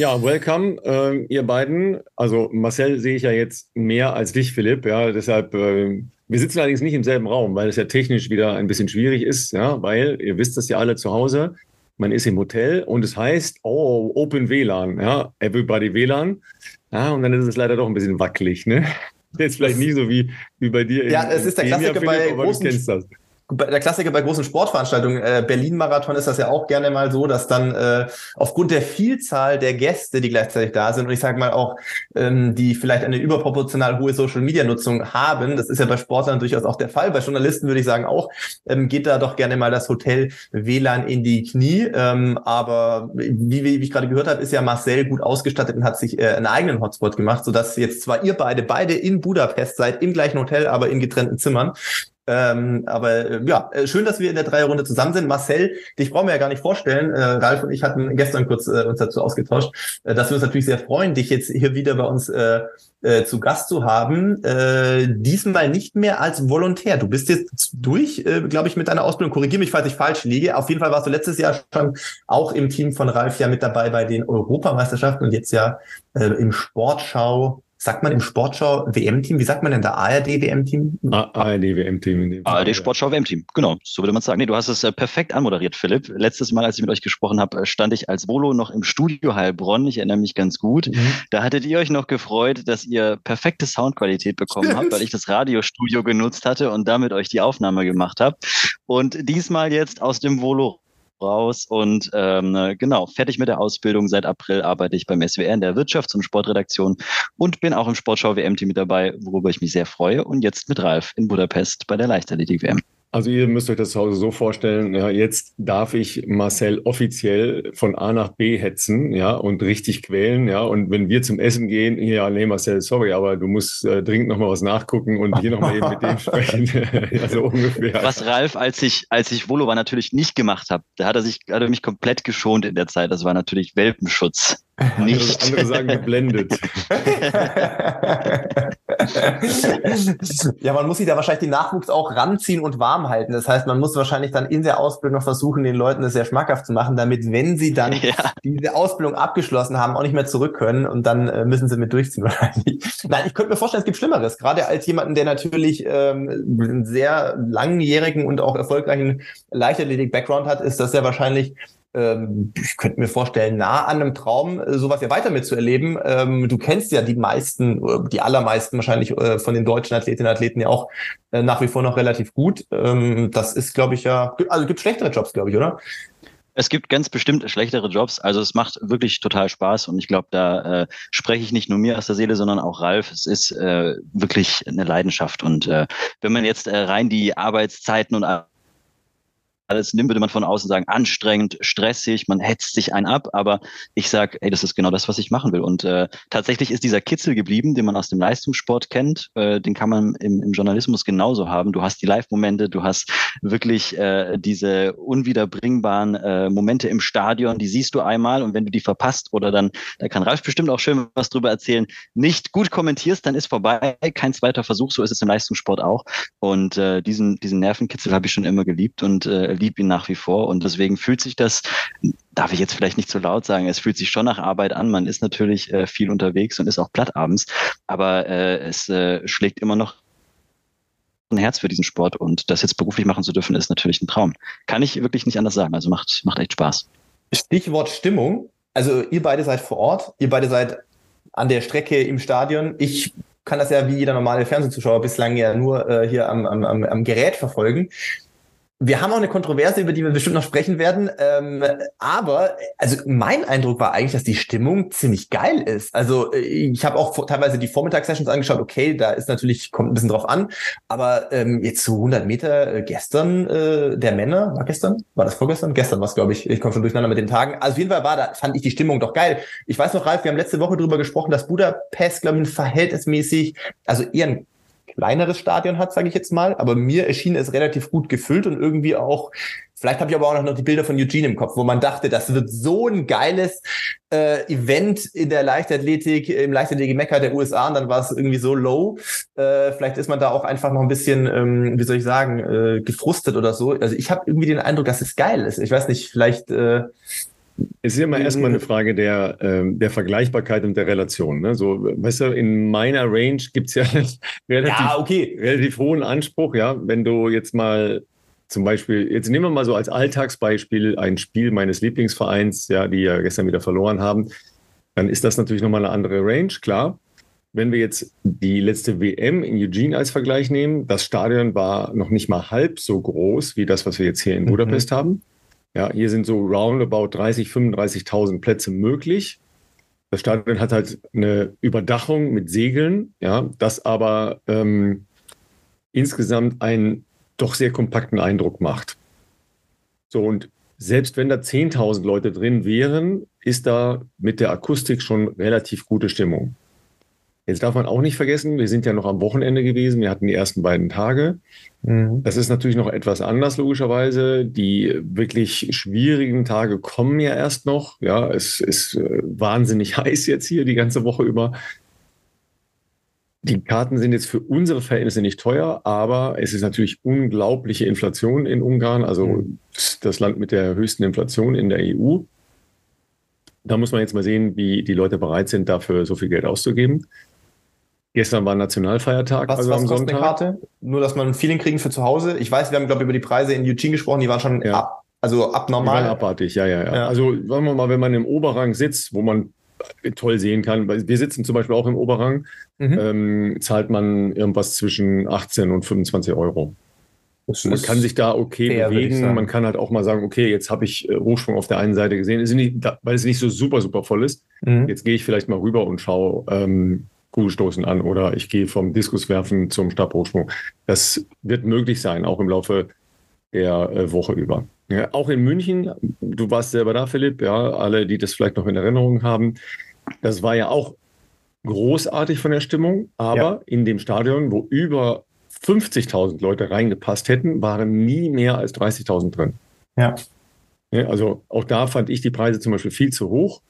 Ja, welcome, äh, ihr beiden. Also Marcel sehe ich ja jetzt mehr als dich, Philipp. Ja, deshalb, äh, wir sitzen allerdings nicht im selben Raum, weil es ja technisch wieder ein bisschen schwierig ist, ja, weil ihr wisst das ja alle zu Hause. Man ist im Hotel und es heißt, oh, Open WLAN, ja, Everybody WLAN. Ja, und dann ist es leider doch ein bisschen wackelig, ne? Jetzt vielleicht nie so wie, wie bei dir. Ja, es ist der Klassiker Philipp, bei großen, der Klassiker bei großen Sportveranstaltungen, äh, Berlin-Marathon ist das ja auch gerne mal so, dass dann äh, aufgrund der Vielzahl der Gäste, die gleichzeitig da sind, und ich sage mal auch, ähm, die vielleicht eine überproportional hohe Social-Media-Nutzung haben, das ist ja bei Sportlern durchaus auch der Fall, bei Journalisten würde ich sagen auch, ähm, geht da doch gerne mal das Hotel WLAN in die Knie. Ähm, aber wie, wie ich gerade gehört habe, ist ja Marcel gut ausgestattet und hat sich äh, einen eigenen Hotspot gemacht, sodass jetzt zwar ihr beide, beide in Budapest seid, im gleichen Hotel, aber in getrennten Zimmern. Ähm, aber äh, ja, äh, schön, dass wir in der Dreierrunde zusammen sind. Marcel, dich brauchen wir ja gar nicht vorstellen. Äh, Ralf und ich hatten gestern kurz äh, uns dazu ausgetauscht, äh, dass wir uns natürlich sehr freuen, dich jetzt hier wieder bei uns äh, äh, zu Gast zu haben. Äh, diesmal nicht mehr als Volontär. Du bist jetzt durch, äh, glaube ich, mit deiner Ausbildung. Korrigiere mich, falls ich falsch liege. Auf jeden Fall warst du letztes Jahr schon auch im Team von Ralf ja mit dabei bei den Europameisterschaften und jetzt ja äh, im Sportschau sagt man im Sportschau WM-Team, wie sagt man denn da ARD WM-Team? ARD WM-Team. ARD Sportschau WM-Team, genau, so würde man sagen. Nee, du hast es äh, perfekt anmoderiert, Philipp. Letztes Mal, als ich mit euch gesprochen habe, äh, stand ich als Volo noch im Studio Heilbronn. Ich erinnere mich ganz gut. Mhm. Da hattet ihr euch noch gefreut, dass ihr perfekte Soundqualität bekommen habt, weil ich das Radiostudio genutzt hatte und damit euch die Aufnahme gemacht habe. Und diesmal jetzt aus dem Volo raus und ähm, genau, fertig mit der Ausbildung. Seit April arbeite ich beim SWR in der Wirtschafts- und Sportredaktion und bin auch im Sportschau WM-Team mit dabei, worüber ich mich sehr freue. Und jetzt mit Ralf in Budapest bei der Leichtathletik-WM. Also ihr müsst euch das zu Hause so vorstellen, ja, jetzt darf ich Marcel offiziell von A nach B hetzen, ja, und richtig quälen, ja, und wenn wir zum Essen gehen, ja, nee, Marcel, sorry, aber du musst äh, dringend nochmal was nachgucken und hier nochmal eben mit dem sprechen, also ungefähr. Was Ralf, als ich, als ich Volo war, natürlich nicht gemacht habe, da hat er sich, hat er mich komplett geschont in der Zeit, das war natürlich Welpenschutz. Nicht. Andere, andere sagen geblendet. ja, man muss sich da wahrscheinlich den Nachwuchs auch ranziehen und warm halten. Das heißt, man muss wahrscheinlich dann in der Ausbildung noch versuchen, den Leuten das sehr schmackhaft zu machen, damit, wenn sie dann ja. diese Ausbildung abgeschlossen haben, auch nicht mehr zurück können und dann äh, müssen sie mit durchziehen wahrscheinlich. Nein, ich könnte mir vorstellen, es gibt Schlimmeres. Gerade als jemanden, der natürlich ähm, einen sehr langjährigen und auch erfolgreichen Leichtathletik-Background hat, ist das ja wahrscheinlich ähm, ich könnte mir vorstellen, nah an einem Traum, äh, sowas ja weiter mitzuerleben. Ähm, du kennst ja die meisten, die allermeisten wahrscheinlich äh, von den deutschen Athletinnen und Athleten ja auch äh, nach wie vor noch relativ gut. Ähm, das ist, glaube ich, ja, also gibt schlechtere Jobs, glaube ich, oder? Es gibt ganz bestimmt schlechtere Jobs. Also es macht wirklich total Spaß und ich glaube, da äh, spreche ich nicht nur mir aus der Seele, sondern auch Ralf. Es ist äh, wirklich eine Leidenschaft und äh, wenn man jetzt äh, rein die Arbeitszeiten und alles nimmt, würde man von außen sagen, anstrengend, stressig, man hetzt sich einen ab, aber ich sage, ey, das ist genau das, was ich machen will. Und äh, tatsächlich ist dieser Kitzel geblieben, den man aus dem Leistungssport kennt, äh, den kann man im, im Journalismus genauso haben. Du hast die Live-Momente, du hast wirklich äh, diese unwiederbringbaren äh, Momente im Stadion, die siehst du einmal und wenn du die verpasst oder dann, da kann Ralf bestimmt auch schön was drüber erzählen, nicht gut kommentierst, dann ist vorbei, kein zweiter Versuch, so ist es im Leistungssport auch. Und äh, diesen, diesen Nervenkitzel habe ich schon immer geliebt und äh, liebe ihn nach wie vor. Und deswegen fühlt sich das, darf ich jetzt vielleicht nicht zu so laut sagen, es fühlt sich schon nach Arbeit an. Man ist natürlich äh, viel unterwegs und ist auch platt abends, aber äh, es äh, schlägt immer noch ein Herz für diesen Sport und das jetzt beruflich machen zu dürfen, ist natürlich ein Traum. Kann ich wirklich nicht anders sagen. Also macht, macht echt Spaß. Stichwort Stimmung. Also ihr beide seid vor Ort, ihr beide seid an der Strecke im Stadion. Ich kann das ja wie jeder normale Fernsehzuschauer bislang ja nur äh, hier am, am, am Gerät verfolgen. Wir haben auch eine Kontroverse, über die wir bestimmt noch sprechen werden. Ähm, aber also mein Eindruck war eigentlich, dass die Stimmung ziemlich geil ist. Also äh, ich habe auch teilweise die Vormittagssessions angeschaut. Okay, da ist natürlich kommt ein bisschen drauf an. Aber ähm, jetzt so 100 Meter äh, gestern äh, der Männer war gestern, war das vorgestern? Gestern war es, glaube ich. Ich komme schon durcheinander mit den Tagen. Also auf jeden Fall war da fand ich die Stimmung doch geil. Ich weiß noch, Ralf, wir haben letzte Woche drüber gesprochen, dass Budapest, glaube ich, verhältnismäßig, also eher ein kleineres Stadion hat, sage ich jetzt mal. Aber mir erschien es relativ gut gefüllt und irgendwie auch, vielleicht habe ich aber auch noch die Bilder von Eugene im Kopf, wo man dachte, das wird so ein geiles äh, Event in der Leichtathletik, im Leichtathletik-Mecker der USA und dann war es irgendwie so low. Äh, vielleicht ist man da auch einfach noch ein bisschen, ähm, wie soll ich sagen, äh, gefrustet oder so. Also ich habe irgendwie den Eindruck, dass es geil ist. Ich weiß nicht, vielleicht äh, es ist immer erstmal eine Frage der, ähm, der Vergleichbarkeit und der Relation. Ne? So, weißt du, in meiner Range gibt es ja relativ, ja, okay. relativ hohen Anspruch, ja. Wenn du jetzt mal zum Beispiel, jetzt nehmen wir mal so als Alltagsbeispiel ein Spiel meines Lieblingsvereins, ja, die ja gestern wieder verloren haben, dann ist das natürlich nochmal eine andere Range, klar. Wenn wir jetzt die letzte WM in Eugene als Vergleich nehmen, das Stadion war noch nicht mal halb so groß wie das, was wir jetzt hier in mhm. Budapest mhm. haben. Ja, hier sind so roundabout 30, 35.000 Plätze möglich. Das Stadion hat halt eine Überdachung mit Segeln, ja, das aber ähm, insgesamt einen doch sehr kompakten Eindruck macht. So, und selbst wenn da 10.000 Leute drin wären, ist da mit der Akustik schon relativ gute Stimmung. Jetzt darf man auch nicht vergessen, wir sind ja noch am Wochenende gewesen, wir hatten die ersten beiden Tage. Mhm. Das ist natürlich noch etwas anders, logischerweise. Die wirklich schwierigen Tage kommen ja erst noch. Ja, es ist äh, wahnsinnig heiß jetzt hier die ganze Woche über. Die Karten sind jetzt für unsere Verhältnisse nicht teuer, aber es ist natürlich unglaubliche Inflation in Ungarn, also mhm. das Land mit der höchsten Inflation in der EU. Da muss man jetzt mal sehen, wie die Leute bereit sind, dafür so viel Geld auszugeben. Gestern war Nationalfeiertag. Was, also was kostet Sonntag. eine Karte? Nur, dass man ein Feeling kriegen für zu Hause. Ich weiß, wir haben, glaube ich, über die Preise in Eugene gesprochen, die waren schon ja. ab, also abnormal. Die waren abartig, ja, ja, ja, ja. Also sagen wir mal, wenn man im Oberrang sitzt, wo man toll sehen kann, weil wir sitzen zum Beispiel auch im Oberrang, mhm. ähm, zahlt man irgendwas zwischen 18 und 25 Euro. man kann sich da okay fair, bewegen. Man kann halt auch mal sagen, okay, jetzt habe ich äh, Hochsprung auf der einen Seite gesehen, ist nicht, weil es nicht so super, super voll ist. Mhm. Jetzt gehe ich vielleicht mal rüber und schaue, ähm, Kugelstoßen an oder ich gehe vom Diskuswerfen zum Stabhochsprung. Das wird möglich sein, auch im Laufe der äh, Woche über. Ja, auch in München, du warst selber da, Philipp, ja, alle, die das vielleicht noch in Erinnerung haben, das war ja auch großartig von der Stimmung, aber ja. in dem Stadion, wo über 50.000 Leute reingepasst hätten, waren nie mehr als 30.000 drin. Ja. ja. Also auch da fand ich die Preise zum Beispiel viel zu hoch.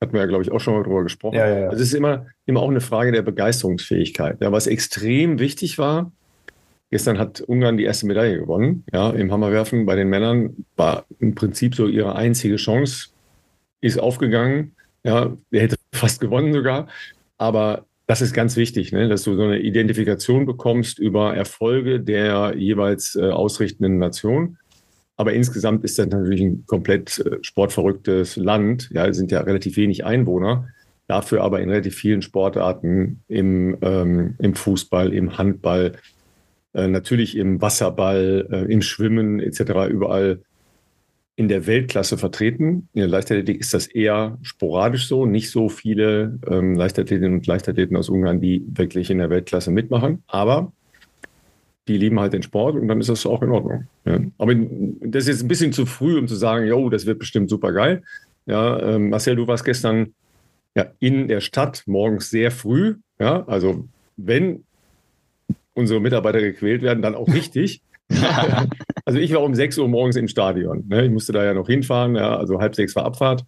Hatten wir ja, glaube ich, auch schon mal drüber gesprochen. Ja, ja, ja. Das ist immer, immer auch eine Frage der Begeisterungsfähigkeit. Ja, was extrem wichtig war, gestern hat Ungarn die erste Medaille gewonnen. Ja, im Hammerwerfen bei den Männern war im Prinzip so ihre einzige Chance, ist aufgegangen. Ja, der hätte fast gewonnen sogar. Aber das ist ganz wichtig, ne? dass du so eine Identifikation bekommst über Erfolge der jeweils äh, ausrichtenden Nation. Aber insgesamt ist das natürlich ein komplett äh, sportverrücktes Land. Ja, es sind ja relativ wenig Einwohner, dafür aber in relativ vielen Sportarten im, ähm, im Fußball, im Handball, äh, natürlich im Wasserball, äh, im Schwimmen etc. überall in der Weltklasse vertreten. In der Leichtathletik ist das eher sporadisch so, nicht so viele ähm, Leichtathletinnen und Leichtathleten aus Ungarn, die wirklich in der Weltklasse mitmachen. Aber die lieben halt den Sport und dann ist das auch in Ordnung. Ja. Aber das ist jetzt ein bisschen zu früh, um zu sagen, jo, das wird bestimmt super geil. Ja, ähm, Marcel, du warst gestern ja, in der Stadt morgens sehr früh. Ja, also wenn unsere Mitarbeiter gequält werden, dann auch richtig. also ich war um 6 Uhr morgens im Stadion. Ne? Ich musste da ja noch hinfahren, ja, also halb sechs war Abfahrt.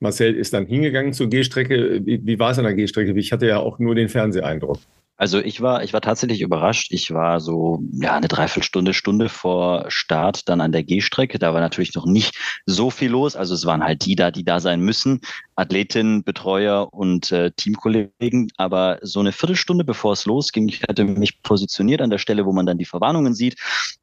Marcel ist dann hingegangen zur Gehstrecke. Wie, wie war es an der Gehstrecke? Ich hatte ja auch nur den Fernseheindruck. Also ich war, ich war tatsächlich überrascht. Ich war so ja eine Dreiviertelstunde, Stunde vor Start dann an der Gehstrecke. Da war natürlich noch nicht so viel los. Also es waren halt die da, die da sein müssen. Athletinnen, Betreuer und äh, Teamkollegen. Aber so eine Viertelstunde bevor es losging, ich hatte mich positioniert an der Stelle, wo man dann die Verwarnungen sieht,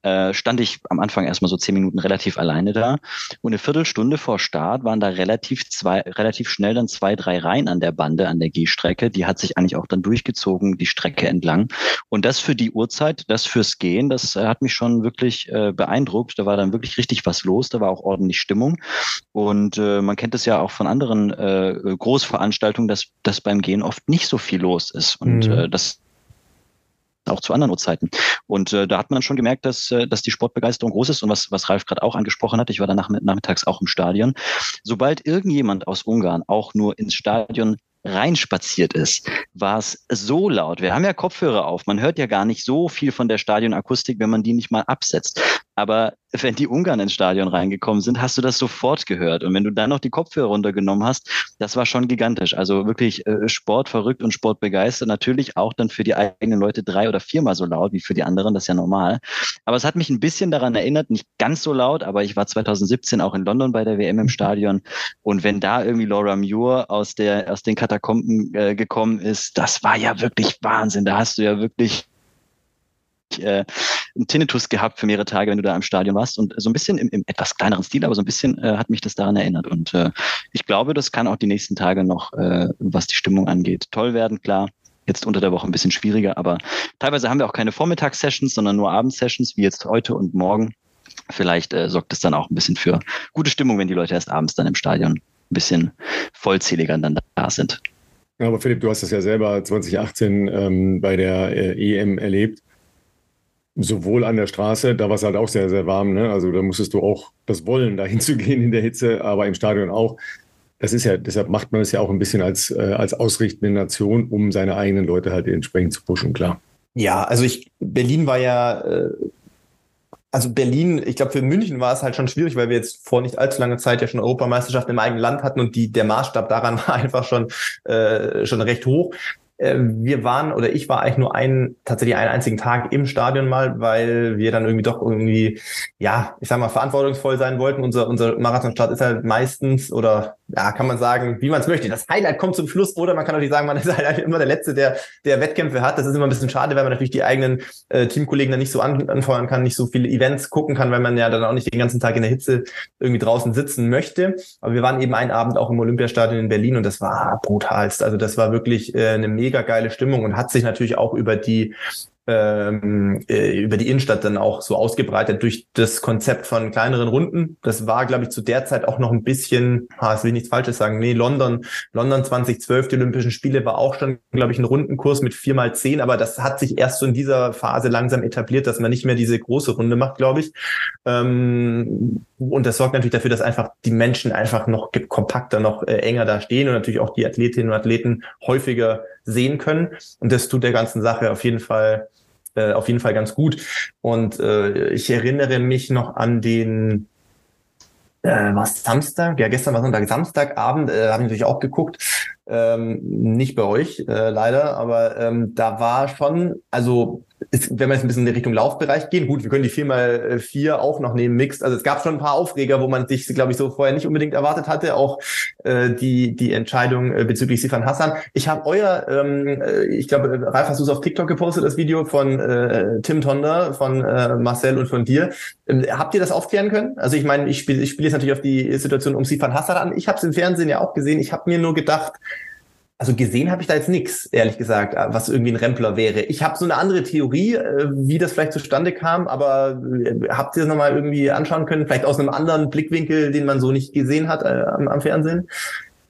äh, stand ich am Anfang erstmal so zehn Minuten relativ alleine da. Und eine Viertelstunde vor Start waren da relativ zwei, relativ schnell dann zwei, drei Reihen an der Bande, an der Gehstrecke. Die hat sich eigentlich auch dann durchgezogen. Die Strecke Strecke entlang. Und das für die Uhrzeit, das fürs Gehen, das äh, hat mich schon wirklich äh, beeindruckt. Da war dann wirklich richtig was los, da war auch ordentlich Stimmung. Und äh, man kennt es ja auch von anderen äh, Großveranstaltungen, dass, dass beim Gehen oft nicht so viel los ist. Und mhm. äh, das auch zu anderen Uhrzeiten. Und äh, da hat man schon gemerkt, dass, äh, dass die Sportbegeisterung groß ist und was, was Ralf gerade auch angesprochen hat, ich war danach nachmittags auch im Stadion. Sobald irgendjemand aus Ungarn auch nur ins Stadion reinspaziert ist, war es so laut. Wir haben ja Kopfhörer auf. Man hört ja gar nicht so viel von der Stadionakustik, wenn man die nicht mal absetzt. Aber wenn die Ungarn ins Stadion reingekommen sind, hast du das sofort gehört. Und wenn du dann noch die Kopfhörer runtergenommen hast, das war schon gigantisch. Also wirklich äh, sportverrückt und sportbegeistert. Natürlich auch dann für die eigenen Leute drei oder viermal so laut wie für die anderen. Das ist ja normal. Aber es hat mich ein bisschen daran erinnert, nicht ganz so laut, aber ich war 2017 auch in London bei der WM im Stadion. Und wenn da irgendwie Laura Muir aus der, aus den Katakomben äh, gekommen ist, das war ja wirklich Wahnsinn. Da hast du ja wirklich äh, einen Tinnitus gehabt für mehrere Tage, wenn du da im Stadion warst. Und so ein bisschen im, im etwas kleineren Stil, aber so ein bisschen äh, hat mich das daran erinnert. Und äh, ich glaube, das kann auch die nächsten Tage noch, äh, was die Stimmung angeht, toll werden, klar. Jetzt unter der Woche ein bisschen schwieriger, aber teilweise haben wir auch keine Vormittagssessions, sondern nur Abendsessions, wie jetzt heute und morgen. Vielleicht äh, sorgt es dann auch ein bisschen für gute Stimmung, wenn die Leute erst abends dann im Stadion ein bisschen vollzähliger dann da sind. Aber Philipp, du hast das ja selber 2018 ähm, bei der äh, EM erlebt sowohl an der Straße, da war es halt auch sehr, sehr warm. Ne? Also da musstest du auch das Wollen, dahin zu gehen in der Hitze, aber im Stadion auch. Das ist ja, deshalb macht man es ja auch ein bisschen als, äh, als ausrichtende Nation, um seine eigenen Leute halt entsprechend zu pushen, klar. Ja, also ich, Berlin war ja, äh, also Berlin, ich glaube, für München war es halt schon schwierig, weil wir jetzt vor nicht allzu langer Zeit ja schon Europameisterschaften im eigenen Land hatten und die, der Maßstab daran war einfach schon, äh, schon recht hoch. Äh, wir waren oder ich war eigentlich nur einen, tatsächlich einen einzigen Tag im Stadion mal, weil wir dann irgendwie doch irgendwie, ja, ich sag mal, verantwortungsvoll sein wollten. Unser, unser Marathonstart ist halt meistens oder ja, kann man sagen, wie man es möchte. Das Highlight kommt zum Schluss oder man kann natürlich sagen, man ist halt immer der Letzte, der, der Wettkämpfe hat. Das ist immer ein bisschen schade, weil man natürlich die eigenen äh, Teamkollegen dann nicht so an, anfeuern kann, nicht so viele Events gucken kann, weil man ja dann auch nicht den ganzen Tag in der Hitze irgendwie draußen sitzen möchte. Aber wir waren eben einen Abend auch im Olympiastadion in Berlin und das war brutalst. Also das war wirklich äh, eine mega geile Stimmung und hat sich natürlich auch über die ähm, äh, über die Innenstadt dann auch so ausgebreitet durch das Konzept von kleineren Runden. Das war, glaube ich, zu der Zeit auch noch ein bisschen, ah, es will nichts Falsches sagen, nee, London, London 2012, die Olympischen Spiele, war auch schon, glaube ich, ein Rundenkurs mit vier mal zehn, aber das hat sich erst so in dieser Phase langsam etabliert, dass man nicht mehr diese große Runde macht, glaube ich. Ähm, und das sorgt natürlich dafür, dass einfach die Menschen einfach noch kompakter, noch äh, enger da stehen und natürlich auch die Athletinnen und Athleten häufiger sehen können. Und das tut der ganzen Sache auf jeden Fall äh, auf jeden Fall ganz gut. Und äh, ich erinnere mich noch an den äh, war Samstag, ja gestern war Sonntag, Samstagabend, äh, habe ich natürlich auch geguckt, ähm, nicht bei euch äh, leider, aber ähm, da war schon, also ist, wenn wir jetzt ein bisschen in Richtung Laufbereich gehen, gut, wir können die 4x4 auch noch nehmen, Mixed. Also es gab schon ein paar Aufreger, wo man sich, glaube ich, so vorher nicht unbedingt erwartet hatte. Auch äh, die, die Entscheidung äh, bezüglich Sifan Hassan. Ich habe euer, ähm, äh, ich glaube, Ralf, hast du es auf TikTok gepostet, das Video von äh, Tim Tonder, von äh, Marcel und von dir. Ähm, habt ihr das aufklären können? Also ich meine, ich spiele ich spiel jetzt natürlich auf die Situation um Sifan Hassan an. Ich habe es im Fernsehen ja auch gesehen. Ich habe mir nur gedacht, also gesehen habe ich da jetzt nichts, ehrlich gesagt, was irgendwie ein Rempler wäre. Ich habe so eine andere Theorie, äh, wie das vielleicht zustande kam, aber äh, habt ihr das nochmal irgendwie anschauen können? Vielleicht aus einem anderen Blickwinkel, den man so nicht gesehen hat äh, am, am Fernsehen?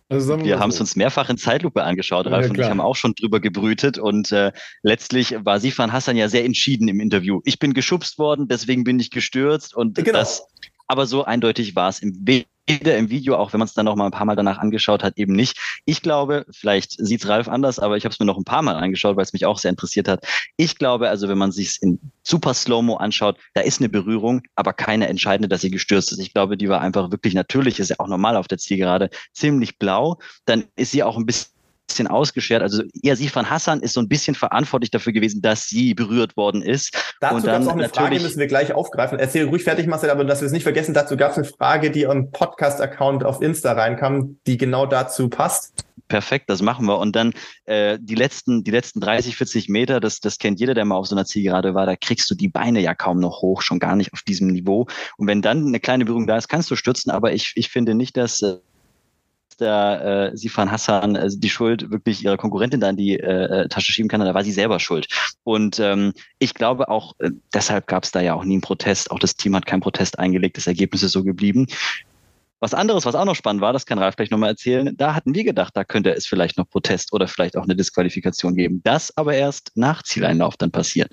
Also wir haben es uns mehrfach in Zeitlupe angeschaut, Ralf ja, und ich haben auch schon drüber gebrütet und äh, letztlich war Sifan Hassan ja sehr entschieden im Interview. Ich bin geschubst worden, deswegen bin ich gestürzt und genau. das, aber so eindeutig war es im weder im Video, auch wenn man es dann noch mal ein paar Mal danach angeschaut hat, eben nicht. Ich glaube, vielleicht sieht Ralf anders, aber ich habe es mir noch ein paar Mal angeschaut, weil es mich auch sehr interessiert hat. Ich glaube also, wenn man sich in super Slow-Mo anschaut, da ist eine Berührung, aber keine entscheidende, dass sie gestürzt ist. Ich glaube, die war einfach wirklich natürlich, ist ja auch normal auf der Zielgerade, ziemlich blau. Dann ist sie auch ein bisschen bisschen ausgeschert. Also Yasif Hassan ist so ein bisschen verantwortlich dafür gewesen, dass sie berührt worden ist. Dazu gab es auch eine Frage, müssen wir gleich aufgreifen. Erzähl ruhig fertig, Marcel, aber dass wir es nicht vergessen, dazu gab es eine Frage, die am Podcast-Account auf Insta reinkam, die genau dazu passt. Perfekt, das machen wir. Und dann äh, die letzten, die letzten 30, 40 Meter, das, das kennt jeder, der mal auf so einer Zielgerade war, da kriegst du die Beine ja kaum noch hoch, schon gar nicht auf diesem Niveau. Und wenn dann eine kleine Berührung da ist, kannst du stürzen, aber ich, ich finde nicht, dass äh, der äh, Sifan Hassan äh, die Schuld wirklich ihrer Konkurrentin da in die äh, äh, Tasche schieben kann, da war sie selber schuld. Und ähm, ich glaube auch, äh, deshalb gab es da ja auch nie einen Protest. Auch das Team hat keinen Protest eingelegt, das Ergebnis ist so geblieben. Was anderes, was auch noch spannend war, das kann Ralf gleich nochmal erzählen, da hatten wir gedacht, da könnte es vielleicht noch Protest oder vielleicht auch eine Disqualifikation geben. Das aber erst nach Zieleinlauf dann passiert.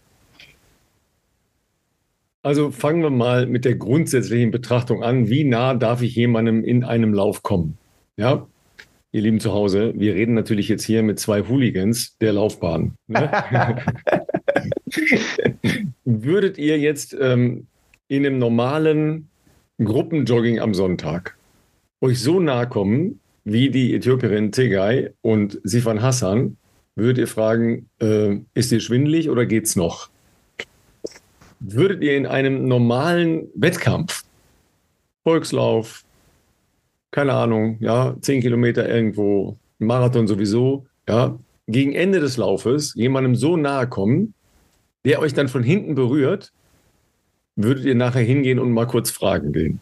Also fangen wir mal mit der grundsätzlichen Betrachtung an. Wie nah darf ich jemandem in einem Lauf kommen? Ja, ihr Lieben zu Hause, wir reden natürlich jetzt hier mit zwei Hooligans der Laufbahn. Ne? Würdet ihr jetzt ähm, in einem normalen Gruppenjogging am Sonntag euch so nahe kommen wie die Äthiopierin Tegay und Sifan Hassan, würdet ihr fragen, äh, ist ihr schwindelig oder geht's noch? Würdet ihr in einem normalen Wettkampf, Volkslauf, keine Ahnung, ja, zehn Kilometer irgendwo, Marathon sowieso, ja, gegen Ende des Laufes jemandem so nahe kommen, der euch dann von hinten berührt, würdet ihr nachher hingehen und mal kurz fragen gehen.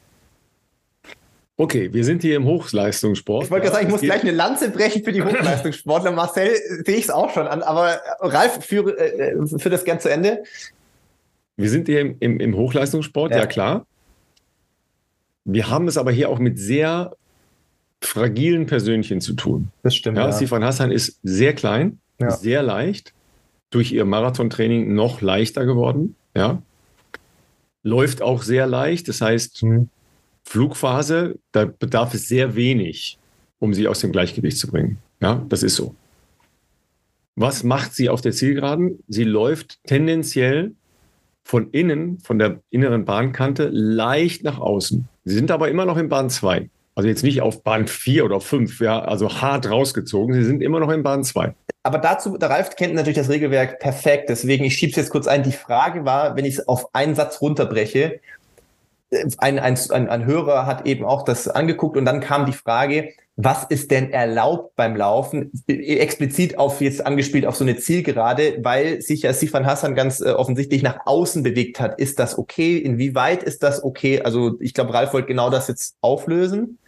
Okay, wir sind hier im Hochleistungssport. Ich wollte ja, sagen, ich muss gleich eine Lanze brechen für die Hochleistungssportler. Marcel sehe ich es auch schon an, aber Ralf, führe, äh, führe das gern zu Ende. Wir sind hier im, im, im Hochleistungssport, ja. ja klar. Wir haben es aber hier auch mit sehr fragilen Persönchen zu tun. Das stimmt. Ja, ja. Sifan Hassan ist sehr klein, ja. sehr leicht, durch ihr Marathontraining noch leichter geworden. Ja. Läuft auch sehr leicht. Das heißt, mhm. Flugphase, da bedarf es sehr wenig, um sie aus dem Gleichgewicht zu bringen. Ja, das ist so. Was macht sie auf der Zielgeraden? Sie läuft tendenziell von innen, von der inneren Bahnkante, leicht nach außen. Sie sind aber immer noch in Bahn 2. Also jetzt nicht auf Bahn 4 oder 5, ja, also hart rausgezogen. Sie sind immer noch in Bahn 2. Aber dazu, der Ralf kennt natürlich das Regelwerk perfekt. Deswegen, ich schiebe es jetzt kurz ein. Die Frage war, wenn ich es auf einen Satz runterbreche, ein, ein, ein, ein Hörer hat eben auch das angeguckt und dann kam die Frage, was ist denn erlaubt beim Laufen? Explizit auf jetzt angespielt auf so eine Zielgerade, weil sich ja Sifan Hassan ganz äh, offensichtlich nach außen bewegt hat. Ist das okay? Inwieweit ist das okay? Also ich glaube, Ralf wollte genau das jetzt auflösen.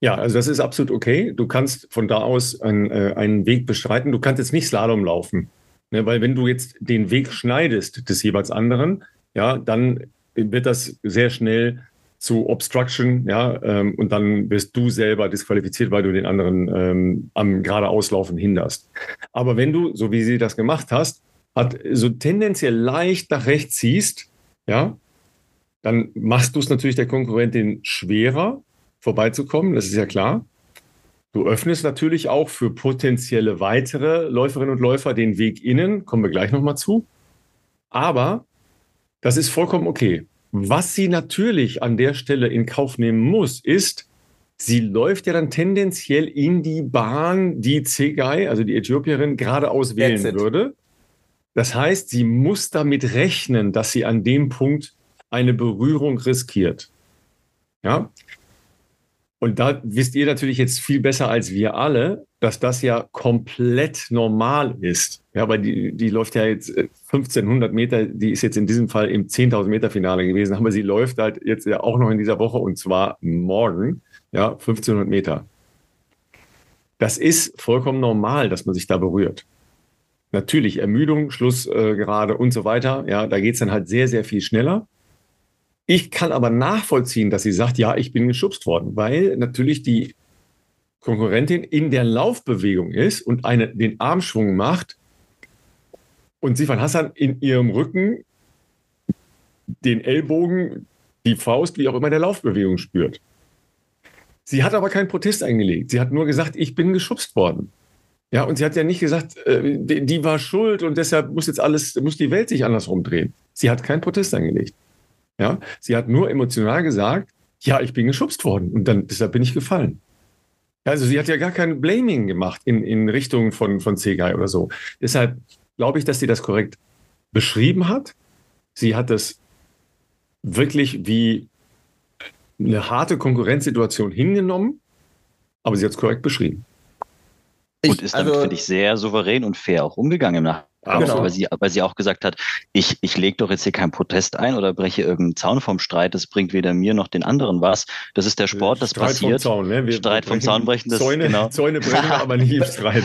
Ja, also das ist absolut okay. Du kannst von da aus ein, äh, einen Weg bestreiten. Du kannst jetzt nicht Slalom laufen, ne? weil wenn du jetzt den Weg schneidest des jeweils anderen, ja, dann wird das sehr schnell zu Obstruction, ja, ähm, und dann wirst du selber disqualifiziert, weil du den anderen ähm, am geradeauslaufen hinderst. Aber wenn du, so wie sie das gemacht hast, hat so tendenziell leicht nach rechts ziehst, ja, dann machst du es natürlich der Konkurrentin schwerer, vorbeizukommen, das ist ja klar. Du öffnest natürlich auch für potenzielle weitere Läuferinnen und Läufer den Weg innen, kommen wir gleich nochmal zu. Aber das ist vollkommen okay. Was sie natürlich an der Stelle in Kauf nehmen muss, ist, sie läuft ja dann tendenziell in die Bahn, die Zegai, also die Äthiopierin, geradeaus wählen würde. Das heißt, sie muss damit rechnen, dass sie an dem Punkt eine Berührung riskiert. Ja. Und da wisst ihr natürlich jetzt viel besser als wir alle, dass das ja komplett normal ist. Ja, weil die, die läuft ja jetzt 1500 äh, Meter, die ist jetzt in diesem Fall im 10.000 Meter Finale gewesen, aber sie läuft halt jetzt ja auch noch in dieser Woche und zwar morgen, ja, 1500 Meter. Das ist vollkommen normal, dass man sich da berührt. Natürlich Ermüdung, Schlussgerade äh, und so weiter. Ja, da geht's dann halt sehr, sehr viel schneller. Ich kann aber nachvollziehen, dass sie sagt, ja, ich bin geschubst worden, weil natürlich die Konkurrentin in der Laufbewegung ist und eine, den Armschwung macht und Sifan Hassan in ihrem Rücken den Ellbogen, die Faust, wie auch immer, der Laufbewegung spürt. Sie hat aber keinen Protest eingelegt. Sie hat nur gesagt, ich bin geschubst worden. Ja, und sie hat ja nicht gesagt, äh, die, die, war schuld und deshalb muss jetzt alles, muss die Welt sich andersrum drehen. Sie hat keinen Protest eingelegt. Ja, sie hat nur emotional gesagt, ja, ich bin geschubst worden und dann deshalb bin ich gefallen. Also sie hat ja gar kein Blaming gemacht in, in Richtung von, von Segai oder so. Deshalb glaube ich, dass sie das korrekt beschrieben hat. Sie hat das wirklich wie eine harte Konkurrenzsituation hingenommen, aber sie hat es korrekt beschrieben. Ich, und ist damit, also, finde ich, sehr souverän und fair auch umgegangen im Nachhinein. Genau. Weil, sie, weil sie auch gesagt hat, ich, ich lege doch jetzt hier keinen Protest ein oder breche irgendeinen Zaun vom Streit, das bringt weder mir noch den anderen was. Das ist der Sport, das Streit passiert. Vom Zaun, ne? Wir Streit vom Zaun brechen, das Zäune, genau. Zäune brechen, aber nicht im Streit.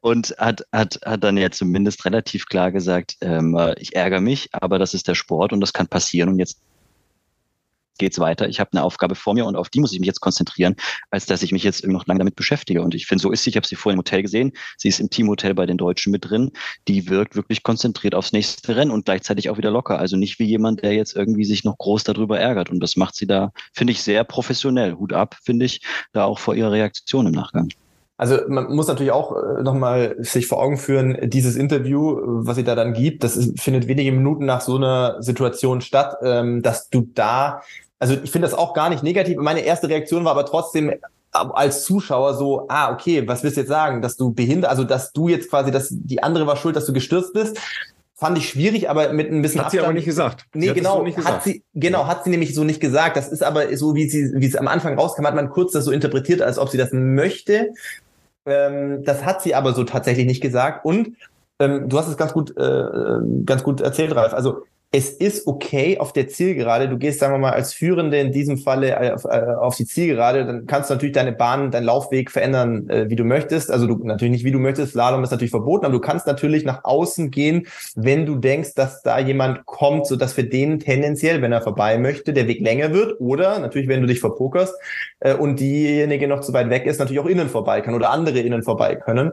Und hat, hat, hat dann ja zumindest relativ klar gesagt, ähm, ich ärgere mich, aber das ist der Sport und das kann passieren und jetzt geht's weiter. Ich habe eine Aufgabe vor mir und auf die muss ich mich jetzt konzentrieren, als dass ich mich jetzt noch lange damit beschäftige. Und ich finde, so ist sie. Ich habe sie vorhin im Hotel gesehen. Sie ist im Teamhotel bei den Deutschen mit drin. Die wirkt wirklich konzentriert aufs nächste Rennen und gleichzeitig auch wieder locker. Also nicht wie jemand, der jetzt irgendwie sich noch groß darüber ärgert. Und das macht sie da, finde ich, sehr professionell. Hut ab, finde ich, da auch vor ihrer Reaktion im Nachgang. Also man muss natürlich auch äh, nochmal sich vor Augen führen, dieses Interview, was sie da dann gibt, das ist, findet wenige Minuten nach so einer Situation statt, ähm, dass du da also ich finde das auch gar nicht negativ. Meine erste Reaktion war aber trotzdem als Zuschauer so, ah, okay, was willst du jetzt sagen, dass du behindert, also dass du jetzt quasi, dass die andere war schuld, dass du gestürzt bist. Fand ich schwierig, aber mit ein bisschen Hat Abstand. sie aber nicht gesagt. Nee, sie genau, hat, hat sie, genau, hat sie nämlich so nicht gesagt. Das ist aber so, wie sie, wie es am Anfang rauskam, hat man kurz das so interpretiert, als ob sie das möchte. Ähm, das hat sie aber so tatsächlich nicht gesagt. Und ähm, du hast es ganz gut, äh, ganz gut erzählt, Ralf. Also es ist okay auf der Zielgerade. Du gehst, sagen wir mal, als Führende in diesem Falle auf, äh, auf die Zielgerade, dann kannst du natürlich deine Bahn, deinen Laufweg verändern, äh, wie du möchtest. Also du natürlich nicht, wie du möchtest. Slalom ist natürlich verboten, aber du kannst natürlich nach außen gehen, wenn du denkst, dass da jemand kommt, so dass für den tendenziell, wenn er vorbei möchte, der Weg länger wird. Oder natürlich, wenn du dich verpokerst äh, und diejenige noch zu weit weg ist, natürlich auch innen vorbei kann oder andere innen vorbei können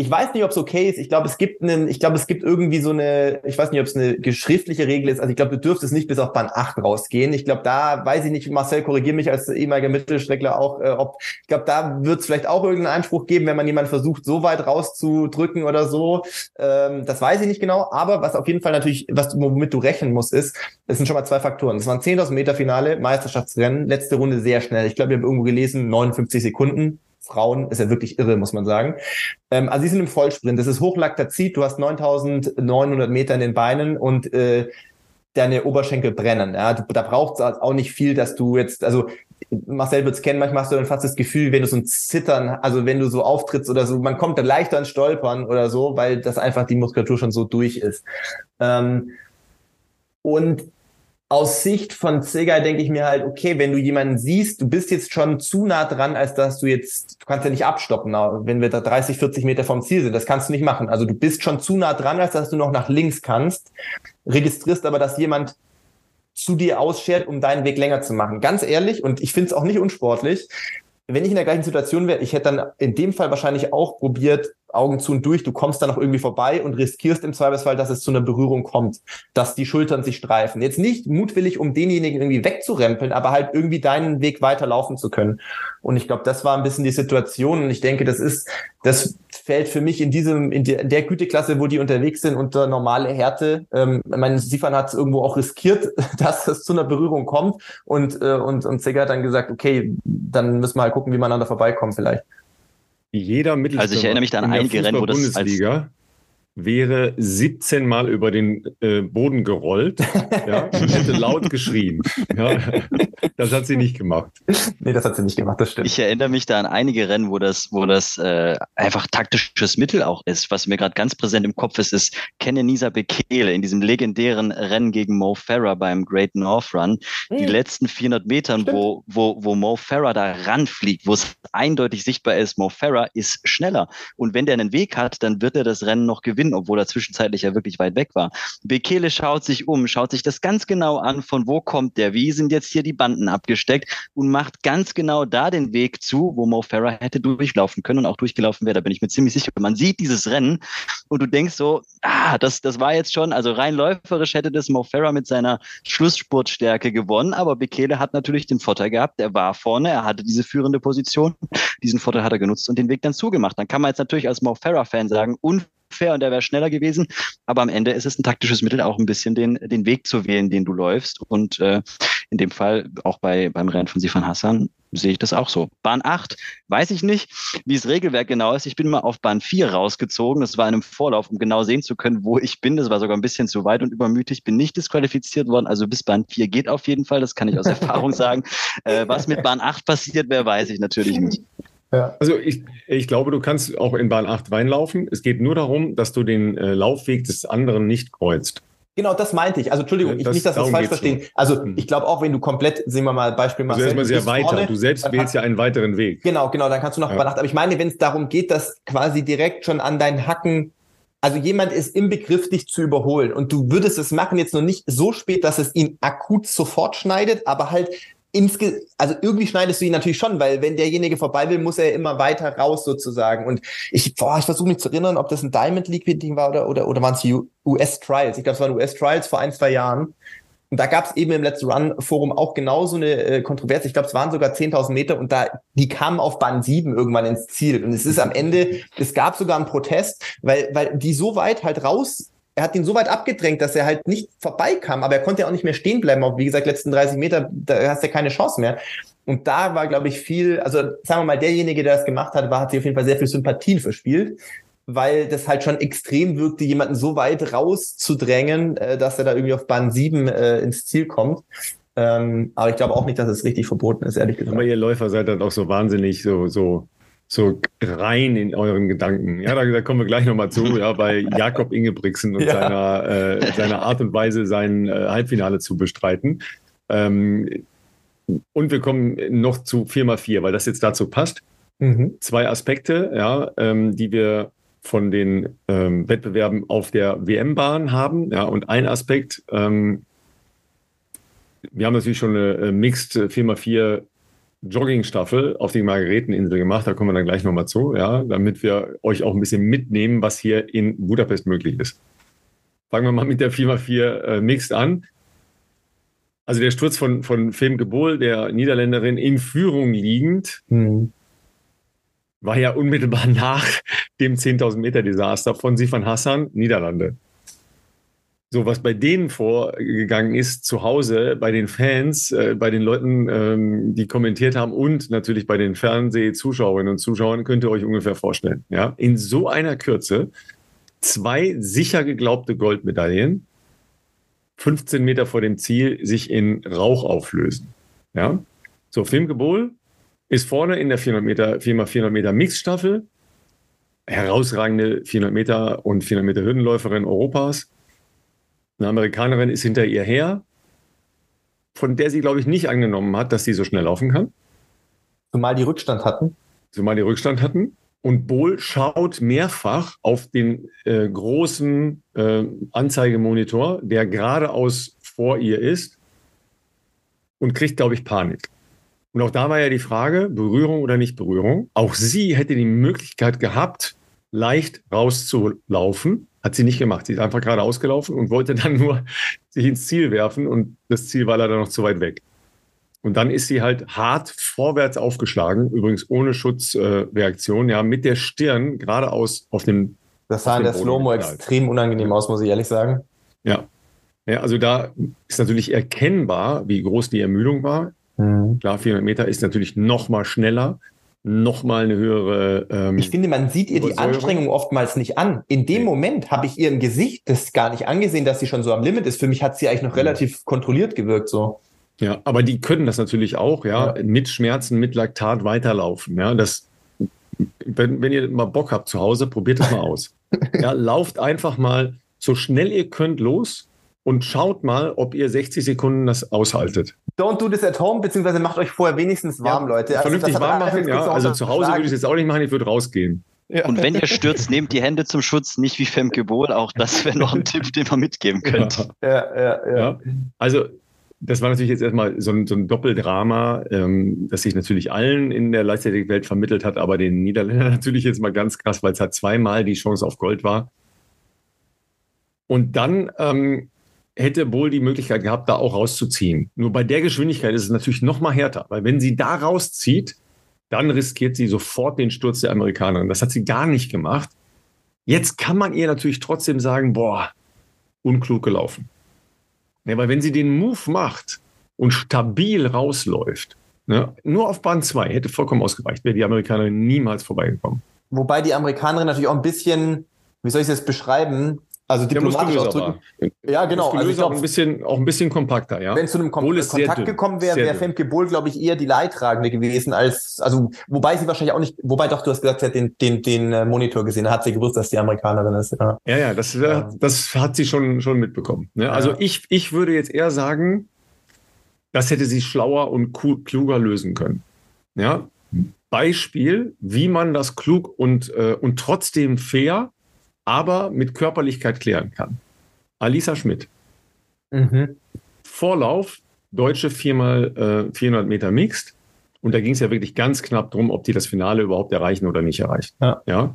ich weiß nicht, ob es okay ist. Ich glaube, es gibt einen, ich glaube, es gibt irgendwie so eine, ich weiß nicht, ob es eine geschriftliche Regel ist. Also ich glaube, du dürftest nicht bis auf Bahn 8 rausgehen. Ich glaube, da weiß ich nicht, Marcel, korrigier mich als ehemaliger Mittelstreckler auch, äh, ob, ich glaube, da wird es vielleicht auch irgendeinen Einspruch geben, wenn man jemanden versucht, so weit rauszudrücken oder so. Ähm, das weiß ich nicht genau. Aber was auf jeden Fall natürlich, was womit du rechnen musst, ist, es sind schon mal zwei Faktoren. Das waren 10.000 Meter Finale, Meisterschaftsrennen, letzte Runde sehr schnell. Ich glaube, wir haben irgendwo gelesen, 59 Sekunden Frauen ist ja wirklich irre, muss man sagen. Ähm, also sie sind im Vollsprint. Das ist Hochlaktazid. Du hast 9900 Meter in den Beinen und äh, deine Oberschenkel brennen. Ja? Da braucht es auch nicht viel, dass du jetzt, also Marcel wird es kennen, manchmal hast du dann fast das Gefühl, wenn du so ein Zittern, also wenn du so auftrittst oder so, man kommt da leichter ins Stolpern oder so, weil das einfach die Muskulatur schon so durch ist. Ähm, und aus Sicht von Zigger denke ich mir halt, okay, wenn du jemanden siehst, du bist jetzt schon zu nah dran, als dass du jetzt, du kannst ja nicht abstoppen, wenn wir da 30, 40 Meter vom Ziel sind. Das kannst du nicht machen. Also du bist schon zu nah dran, als dass du noch nach links kannst, registrierst aber, dass jemand zu dir ausschert, um deinen Weg länger zu machen. Ganz ehrlich, und ich finde es auch nicht unsportlich, wenn ich in der gleichen Situation wäre, ich hätte dann in dem Fall wahrscheinlich auch probiert, Augen zu und durch, du kommst da noch irgendwie vorbei und riskierst im Zweifelsfall, dass es zu einer Berührung kommt, dass die Schultern sich streifen. Jetzt nicht mutwillig, um denjenigen irgendwie wegzurempeln, aber halt irgendwie deinen Weg weiterlaufen zu können. Und ich glaube, das war ein bisschen die Situation. Und ich denke, das ist, das fällt für mich in diesem, in der, in der Güteklasse, wo die unterwegs sind, unter normale Härte. Ähm, mein Sifan hat es irgendwo auch riskiert, dass es zu einer Berührung kommt. Und, äh, und, und Sega hat dann gesagt, okay, dann müssen wir halt gucken, wie man an vorbeikommt vielleicht. Jeder Mittelstürmer also ich erinnere mich da an einige Rennen, wo das Bundesliga wäre 17 Mal über den äh, Boden gerollt ja, und hätte laut geschrien. Ja, das hat sie nicht gemacht. Nee, das hat sie nicht gemacht, das stimmt. Ich erinnere mich da an einige Rennen, wo das, wo das äh, einfach taktisches Mittel auch ist. Was mir gerade ganz präsent im Kopf ist, ist Kenenisa Bekele in diesem legendären Rennen gegen Mo Farah beim Great North Run. Mhm. Die letzten 400 Metern, wo, wo, wo Mo Farah da ranfliegt, wo es eindeutig sichtbar ist, Mo Farah ist schneller. Und wenn der einen Weg hat, dann wird er das Rennen noch gewinnen obwohl er zwischenzeitlich ja wirklich weit weg war. Bekele schaut sich um, schaut sich das ganz genau an, von wo kommt der, wie sind jetzt hier die Banden abgesteckt und macht ganz genau da den Weg zu, wo Mo Farah hätte durchlaufen können und auch durchgelaufen wäre. Da bin ich mir ziemlich sicher. Man sieht dieses Rennen und du denkst so, ah, das, das war jetzt schon, also rein läuferisch hätte das Mo Farah mit seiner Schlussspurtstärke gewonnen, aber Bekele hat natürlich den Vorteil gehabt, er war vorne, er hatte diese führende Position, diesen Vorteil hat er genutzt und den Weg dann zugemacht. Dann kann man jetzt natürlich als Mo Farah-Fan sagen, unfair und der wäre schneller gewesen. Aber am Ende ist es ein taktisches Mittel, auch ein bisschen den, den Weg zu wählen, den du läufst. Und äh, in dem Fall auch bei, beim Rennen von Sifan Hassan sehe ich das auch so. Bahn 8, weiß ich nicht, wie das Regelwerk genau ist. Ich bin mal auf Bahn 4 rausgezogen. Das war in einem Vorlauf, um genau sehen zu können, wo ich bin. Das war sogar ein bisschen zu weit und übermütig. Bin nicht disqualifiziert worden. Also bis Bahn 4 geht auf jeden Fall. Das kann ich aus Erfahrung sagen. Äh, was mit Bahn 8 passiert wäre, weiß ich natürlich nicht. Ja. Also ich, ich glaube, du kannst auch in Bahn 8 reinlaufen. Es geht nur darum, dass du den äh, Laufweg des anderen nicht kreuzt. Genau, das meinte ich. Also Entschuldigung, ich nicht, dass wir es falsch verstehen. So. Also hm. ich glaube auch, wenn du komplett, sehen wir mal Beispiel Marcel, also erstmal sehr weiter. Vorne, du selbst wählst ja einen weiteren Weg. Genau, genau, dann kannst du noch ja. 8. Aber ich meine, wenn es darum geht, dass quasi direkt schon an deinen Hacken also jemand ist im Begriff, dich zu überholen und du würdest es machen jetzt noch nicht so spät, dass es ihn akut sofort schneidet, aber halt insge also irgendwie schneidest du ihn natürlich schon, weil wenn derjenige vorbei will, muss er immer weiter raus sozusagen. Und ich, boah, ich versuche mich zu erinnern, ob das ein Diamond League Ding war oder oder oder waren es US Trials. Ich glaube, es waren US Trials vor ein zwei Jahren. Und da gab es eben im Let's Run Forum auch genau so eine äh, Kontroverse. Ich glaube, es waren sogar 10.000 Meter und da die kamen auf Bahn 7 irgendwann ins Ziel. Und es ist am Ende, es gab sogar einen Protest, weil weil die so weit halt raus er hat ihn so weit abgedrängt, dass er halt nicht vorbeikam, aber er konnte ja auch nicht mehr stehen bleiben. Auf, wie gesagt, letzten 30 Meter, da hast du ja keine Chance mehr. Und da war, glaube ich, viel, also sagen wir mal, derjenige, der das gemacht hat, war, hat sich auf jeden Fall sehr viel Sympathien verspielt, weil das halt schon extrem wirkte, jemanden so weit rauszudrängen, äh, dass er da irgendwie auf Bahn 7 äh, ins Ziel kommt. Ähm, aber ich glaube auch nicht, dass es richtig verboten ist, ehrlich gesagt. Aber ihr Läufer seid dann auch so wahnsinnig so, so so rein in euren Gedanken. Ja, da, da kommen wir gleich nochmal zu, ja, bei Jakob Ingebrigtsen und ja. seiner, äh, seiner Art und Weise, sein äh, Halbfinale zu bestreiten. Ähm, und wir kommen noch zu 4x4, weil das jetzt dazu passt. Mhm. Zwei Aspekte, ja, ähm, die wir von den ähm, Wettbewerben auf der WM-Bahn haben. Ja, und ein Aspekt, ähm, wir haben natürlich schon eine äh, Mixed 4x4 Joggingstaffel auf die Margareteninsel gemacht. Da kommen wir dann gleich nochmal zu, ja, damit wir euch auch ein bisschen mitnehmen, was hier in Budapest möglich ist. Fangen wir mal mit der 4x4 äh, Mixed an. Also der Sturz von, von Femke Bohl, der Niederländerin, in Führung liegend, mhm. war ja unmittelbar nach dem 10.000 Meter Desaster von Sifan Hassan, Niederlande so was bei denen vorgegangen ist, zu Hause, bei den Fans, äh, bei den Leuten, ähm, die kommentiert haben und natürlich bei den Fernsehzuschauerinnen und Zuschauern, könnt ihr euch ungefähr vorstellen. Ja? In so einer Kürze zwei sicher geglaubte Goldmedaillen, 15 Meter vor dem Ziel, sich in Rauch auflösen. Ja? So, Femke ist vorne in der 400 Meter, 4x400 Meter Mixstaffel, herausragende 400 Meter und 400 Meter Hürdenläuferin Europas eine Amerikanerin ist hinter ihr her, von der sie, glaube ich, nicht angenommen hat, dass sie so schnell laufen kann. Zumal die Rückstand hatten. Zumal die Rückstand hatten. Und Bohl schaut mehrfach auf den äh, großen äh, Anzeigemonitor, der geradeaus vor ihr ist, und kriegt, glaube ich, Panik. Und auch da war ja die Frage, Berührung oder nicht Berührung. Auch sie hätte die Möglichkeit gehabt, leicht rauszulaufen. Hat sie nicht gemacht. Sie ist einfach gerade ausgelaufen und wollte dann nur sich ins Ziel werfen und das Ziel war leider noch zu weit weg. Und dann ist sie halt hart vorwärts aufgeschlagen, übrigens ohne Schutzreaktion, äh, ja, mit der Stirn geradeaus auf dem. Das sah in der Slow-Mo extrem unangenehm aus, muss ich ehrlich sagen. Ja. ja. Also da ist natürlich erkennbar, wie groß die Ermüdung war. Mhm. Klar, 400 Meter ist natürlich noch mal schneller, noch mal eine höhere. Ähm, ich finde, man sieht ihr die Anstrengung oftmals nicht an. In dem Moment habe ich ihr im Gesicht das gar nicht angesehen, dass sie schon so am Limit ist. Für mich hat sie eigentlich noch mhm. relativ kontrolliert gewirkt so. Ja, aber die können das natürlich auch, ja, ja. mit Schmerzen, mit Laktat weiterlaufen. Ja, das, wenn, wenn ihr mal Bock habt zu Hause, probiert das mal aus. ja, lauft einfach mal so schnell ihr könnt los und schaut mal, ob ihr 60 Sekunden das aushaltet. Don't do this at home, beziehungsweise macht euch vorher wenigstens warm, ja, Leute. Also vernünftig warm machen, ja. Also zu Hause würde ich es jetzt auch nicht machen, ich würde rausgehen. Ja. Und wenn ihr stürzt, nehmt die Hände zum Schutz, nicht wie Femke Bohl. Auch das wäre noch ein Tipp, den man mitgeben könnt. Ja, ja, ja. Also das war natürlich jetzt erstmal so ein, so ein Doppeldrama, ähm, das sich natürlich allen in der Leichtathletikwelt vermittelt hat, aber den Niederländern natürlich jetzt mal ganz krass, weil es halt zweimal die Chance auf Gold war. Und dann ähm, hätte wohl die Möglichkeit gehabt, da auch rauszuziehen. Nur bei der Geschwindigkeit ist es natürlich noch mal härter, weil wenn sie da rauszieht, dann riskiert sie sofort den Sturz der Amerikanerin. Das hat sie gar nicht gemacht. Jetzt kann man ihr natürlich trotzdem sagen, boah, unklug gelaufen. Ja, weil wenn sie den Move macht und stabil rausläuft, ne, nur auf Bahn 2 hätte vollkommen ausgereicht, wäre die Amerikanerin niemals vorbeigekommen. Wobei die Amerikanerin natürlich auch ein bisschen, wie soll ich das beschreiben, also diplomatisch ausdrücken. Ja, genau. Also ich glaub, auch ein bisschen, auch ein bisschen kompakter, ja. Wenn es zu einem Kom Kontakt gekommen wäre, wäre Femke Bohl, glaube ich, eher die Leidtragende gewesen als, also, wobei sie wahrscheinlich auch nicht, wobei doch, du hast gesagt, sie hat den, den, den äh, Monitor gesehen, da hat sie gewusst, dass die Amerikanerin ist. Ja, ja, ja das, ja. das hat sie schon, schon mitbekommen. Ne? Also ich, ich würde jetzt eher sagen, das hätte sie schlauer und kluger lösen können. Ja. Beispiel, wie man das klug und, äh, und trotzdem fair aber mit Körperlichkeit klären kann. Alisa Schmidt. Mhm. Vorlauf, deutsche viermal äh, 400 Meter Mixed. Und da ging es ja wirklich ganz knapp drum, ob die das Finale überhaupt erreichen oder nicht erreichen. Ja. ja.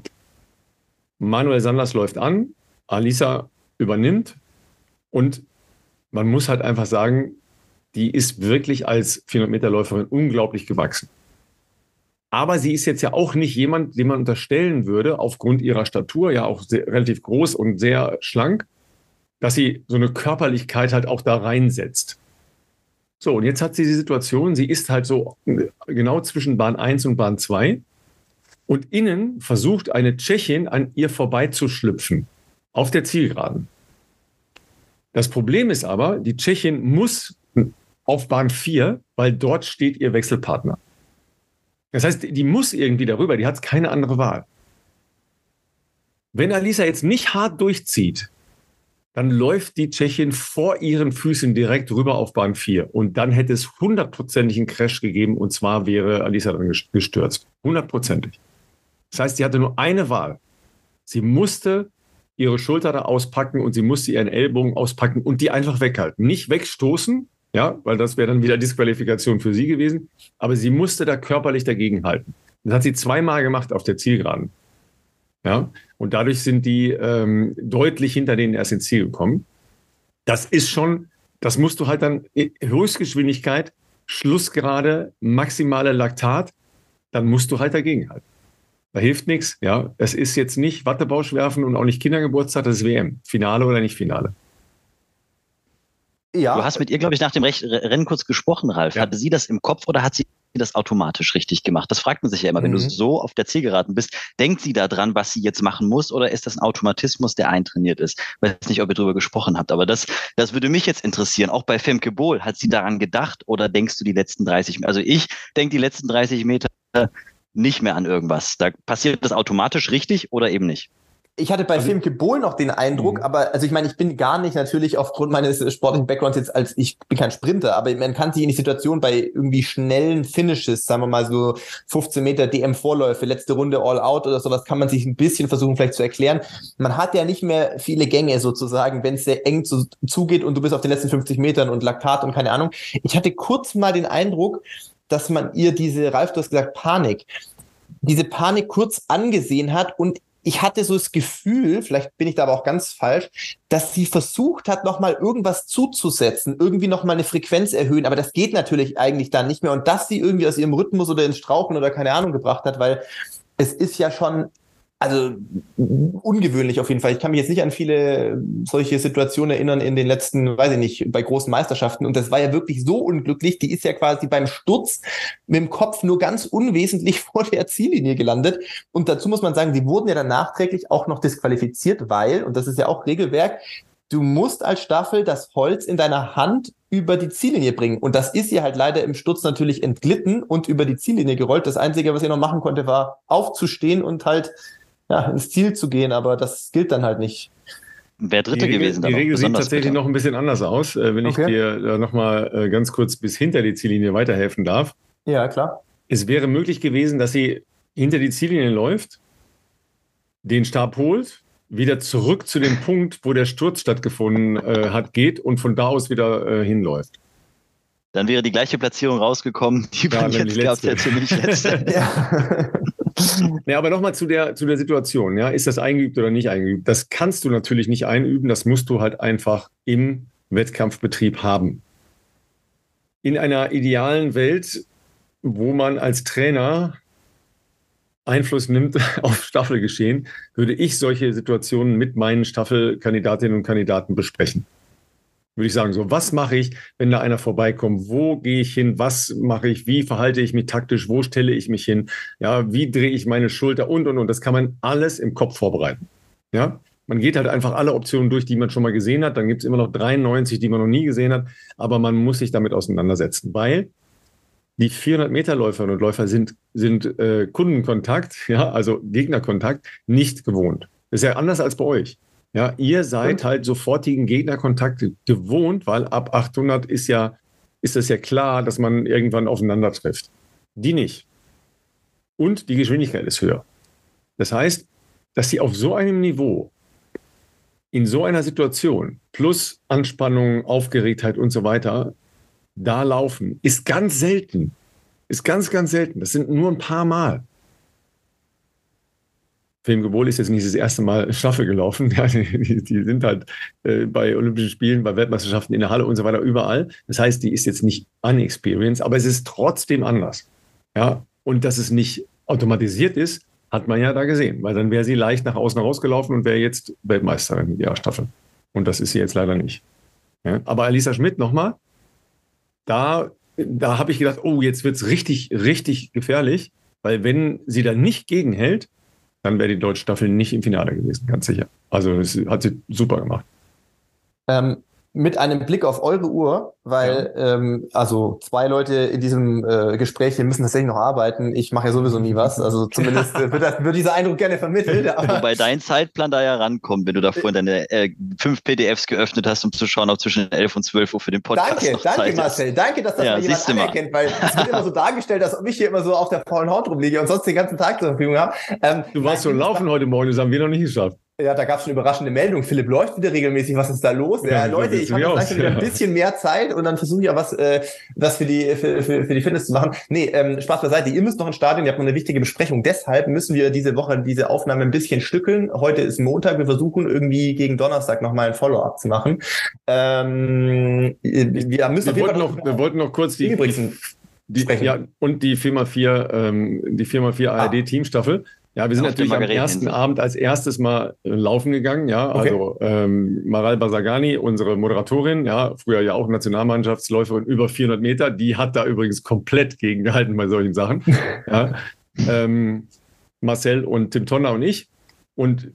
Manuel Sanders läuft an, Alisa übernimmt und man muss halt einfach sagen, die ist wirklich als 400 Meter Läuferin unglaublich gewachsen. Aber sie ist jetzt ja auch nicht jemand, dem man unterstellen würde, aufgrund ihrer Statur, ja auch sehr, relativ groß und sehr schlank, dass sie so eine Körperlichkeit halt auch da reinsetzt. So, und jetzt hat sie die Situation, sie ist halt so genau zwischen Bahn 1 und Bahn 2 und innen versucht eine Tschechin an ihr vorbeizuschlüpfen auf der Zielgeraden. Das Problem ist aber, die Tschechin muss auf Bahn 4, weil dort steht ihr Wechselpartner. Das heißt, die muss irgendwie darüber, die hat keine andere Wahl. Wenn Alisa jetzt nicht hart durchzieht, dann läuft die Tschechin vor ihren Füßen direkt rüber auf Bahn 4. Und dann hätte es hundertprozentig einen Crash gegeben und zwar wäre Alisa dann gestürzt. Hundertprozentig. Das heißt, sie hatte nur eine Wahl. Sie musste ihre Schulter da auspacken und sie musste ihren Ellbogen auspacken und die einfach weghalten. Nicht wegstoßen, ja, weil das wäre dann wieder Disqualifikation für sie gewesen. Aber sie musste da körperlich dagegen halten. Das hat sie zweimal gemacht auf der Zielgeraden. Ja, und dadurch sind die ähm, deutlich hinter denen erst ins Ziel gekommen. Das ist schon, das musst du halt dann Höchstgeschwindigkeit, Schlussgerade, maximale Laktat, dann musst du halt dagegen halten. Da hilft nichts. Ja, es ist jetzt nicht Wattebausch werfen und auch nicht Kindergeburtstag, das ist WM. Finale oder nicht Finale. Ja. Du hast mit ihr, glaube ich, nach dem Rennen kurz gesprochen, Ralf. Ja. Hatte sie das im Kopf oder hat sie das automatisch richtig gemacht? Das fragt man sich ja immer. Mhm. Wenn du mhm. so auf der Zielgeraden bist, denkt sie da dran, was sie jetzt machen muss oder ist das ein Automatismus, der eintrainiert ist? Ich weiß nicht, ob ihr darüber gesprochen habt, aber das, das würde mich jetzt interessieren. Auch bei Femke Bohl, hat sie daran gedacht oder denkst du die letzten 30 Meter? Also ich denke die letzten 30 Meter nicht mehr an irgendwas. Da passiert das automatisch richtig oder eben nicht? Ich hatte bei also, Femke Bohl noch den Eindruck, mhm. aber also ich meine, ich bin gar nicht natürlich aufgrund meines sportlichen Backgrounds jetzt als ich bin kein Sprinter, aber man kann sich in die Situation bei irgendwie schnellen Finishes, sagen wir mal so 15 Meter DM-Vorläufe, letzte Runde All Out oder sowas, kann man sich ein bisschen versuchen vielleicht zu erklären. Man hat ja nicht mehr viele Gänge sozusagen, wenn es sehr eng zu, zugeht und du bist auf den letzten 50 Metern und Laktat und keine Ahnung. Ich hatte kurz mal den Eindruck, dass man ihr diese, Ralf, du hast gesagt, Panik, diese Panik kurz angesehen hat und ich hatte so das Gefühl, vielleicht bin ich da aber auch ganz falsch, dass sie versucht hat, nochmal irgendwas zuzusetzen, irgendwie nochmal eine Frequenz erhöhen, aber das geht natürlich eigentlich dann nicht mehr. Und dass sie irgendwie aus ihrem Rhythmus oder ins Strauchen oder keine Ahnung gebracht hat, weil es ist ja schon also ungewöhnlich auf jeden Fall. Ich kann mich jetzt nicht an viele solche Situationen erinnern in den letzten, weiß ich nicht, bei großen Meisterschaften. Und das war ja wirklich so unglücklich. Die ist ja quasi beim Sturz mit dem Kopf nur ganz unwesentlich vor der Ziellinie gelandet. Und dazu muss man sagen, sie wurden ja dann nachträglich auch noch disqualifiziert, weil, und das ist ja auch Regelwerk, du musst als Staffel das Holz in deiner Hand über die Ziellinie bringen. Und das ist ihr halt leider im Sturz natürlich entglitten und über die Ziellinie gerollt. Das Einzige, was ihr noch machen konnte, war aufzustehen und halt ja, ins Ziel zu gehen, aber das gilt dann halt nicht. Wer Dritte die gewesen Die Regel sieht tatsächlich bitter. noch ein bisschen anders aus, äh, wenn okay. ich dir nochmal äh, ganz kurz bis hinter die Ziellinie weiterhelfen darf. Ja, klar. Es wäre möglich gewesen, dass sie hinter die Ziellinie läuft, den Stab holt, wieder zurück zu dem Punkt, wo der Sturz stattgefunden äh, hat, geht und von da aus wieder äh, hinläuft. Dann wäre die gleiche Platzierung rausgekommen, die ja, man jetzt gehabt hätte, nämlich letzte. ja. Ja, aber nochmal zu der, zu der Situation. Ja, ist das eingeübt oder nicht eingeübt? Das kannst du natürlich nicht einüben. Das musst du halt einfach im Wettkampfbetrieb haben. In einer idealen Welt, wo man als Trainer Einfluss nimmt auf Staffelgeschehen, würde ich solche Situationen mit meinen Staffelkandidatinnen und Kandidaten besprechen würde ich sagen. So, was mache ich, wenn da einer vorbeikommt? Wo gehe ich hin? Was mache ich? Wie verhalte ich mich taktisch? Wo stelle ich mich hin? Ja, wie drehe ich meine Schulter und und und. Das kann man alles im Kopf vorbereiten. Ja, man geht halt einfach alle Optionen durch, die man schon mal gesehen hat. Dann gibt es immer noch 93, die man noch nie gesehen hat. Aber man muss sich damit auseinandersetzen, weil die 400 Meter Läuferinnen und Läufer sind, sind äh, Kundenkontakt, ja, also Gegnerkontakt, nicht gewohnt. Das ist ja anders als bei euch. Ja, ihr seid halt sofortigen Gegnerkontakt gewohnt, weil ab 800 ist ja, ist es ja klar, dass man irgendwann aufeinander trifft. Die nicht. Und die Geschwindigkeit ist höher. Das heißt, dass sie auf so einem Niveau, in so einer Situation, plus Anspannung, Aufgeregtheit und so weiter, da laufen, ist ganz selten. Ist ganz, ganz selten. Das sind nur ein paar Mal. Film Gebol ist jetzt nicht das erste Mal Staffel gelaufen. Ja, die, die, sind halt äh, bei Olympischen Spielen, bei Weltmeisterschaften in der Halle und so weiter überall. Das heißt, die ist jetzt nicht unexperienced, aber es ist trotzdem anders. Ja, und dass es nicht automatisiert ist, hat man ja da gesehen, weil dann wäre sie leicht nach außen rausgelaufen und wäre jetzt Weltmeisterin in ihrer Staffel. Und das ist sie jetzt leider nicht. Ja, aber Alisa Schmidt nochmal, da, da habe ich gedacht, oh, jetzt wird es richtig, richtig gefährlich, weil wenn sie da nicht gegenhält, dann wäre die deutsche Staffel nicht im Finale gewesen, ganz sicher. Also das hat sie super gemacht. Ähm, mit einem Blick auf eure Uhr, weil ja. ähm, also zwei Leute in diesem äh, Gespräch, wir müssen tatsächlich noch arbeiten. Ich mache ja sowieso nie was. Also zumindest wird, das, wird dieser Eindruck gerne vermittelt. Wobei dein Zeitplan da ja rankommt, wenn du da vorhin deine äh, fünf PDFs geöffnet hast, um zu schauen, ob zwischen 11 und 12 Uhr für den Podcast Danke, noch danke Zeit Marcel. Ist. Danke, dass das ja, mal jemand anerkennt, weil es wird immer so dargestellt, ob ich hier immer so auf der faulen Haut rumliege und sonst den ganzen Tag zur Verfügung habe. Ähm, du warst so laufen heute Morgen, das haben wir noch nicht geschafft. Ja, da gab es schon überraschende Meldungen. Philipp läuft wieder regelmäßig. Was ist da los? Ja, ja Leute, ich habe jetzt langsam wieder ein bisschen mehr Zeit und dann versuche ich ja was, äh, was für die für, für, für die Fitness zu machen. Nee, ähm, Spaß beiseite. Ihr müsst noch ins Stadion. Ihr habt noch eine wichtige Besprechung. Deshalb müssen wir diese Woche diese Aufnahme ein bisschen stückeln. Heute ist Montag. Wir versuchen irgendwie gegen Donnerstag nochmal ein Follow-up zu machen. Ähm, wir müssen wir wollten noch, wir wollten noch kurz die, die, die ja, und die 4x4, ähm, die 4x4 ARD Teamstaffel. Ja, wir sind natürlich am ersten Abend als erstes mal äh, laufen gegangen, ja. Okay. Also ähm, Maral Basagani, unsere Moderatorin, ja, früher ja auch Nationalmannschaftsläuferin über 400 Meter, die hat da übrigens komplett gegengehalten bei solchen Sachen. ja. ähm, Marcel und Tim Tonner und ich. Und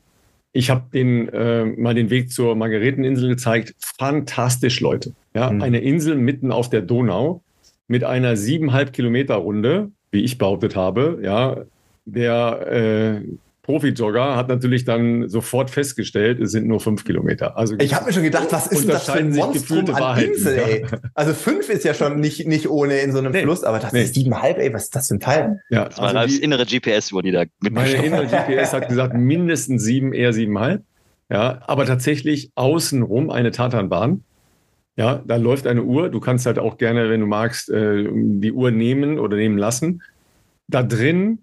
ich habe den äh, mal den Weg zur Margareteninsel gezeigt. Fantastisch, Leute. Ja, mhm. eine Insel mitten auf der Donau mit einer siebeneinhalb Kilometer Runde, wie ich behauptet habe. Ja, der äh, Profi-Jogger hat natürlich dann sofort festgestellt, es sind nur fünf Kilometer. Also ich habe mir schon gedacht, was ist denn das für ein Monstrum an Wahrheiten, Insel, ey? Also fünf ist ja schon nicht, nicht ohne in so einem nee, Fluss, aber das nee. ist siebenhalb, ey, was ist das für ein Teil? Ja, das war also das innere GPS, wo die da Meine innere GPS hat gesagt, mindestens sieben, eher siebenhalb. Ja, aber tatsächlich außenrum eine Tatanbahn. Ja, da läuft eine Uhr. Du kannst halt auch gerne, wenn du magst, äh, die Uhr nehmen oder nehmen lassen. Da drin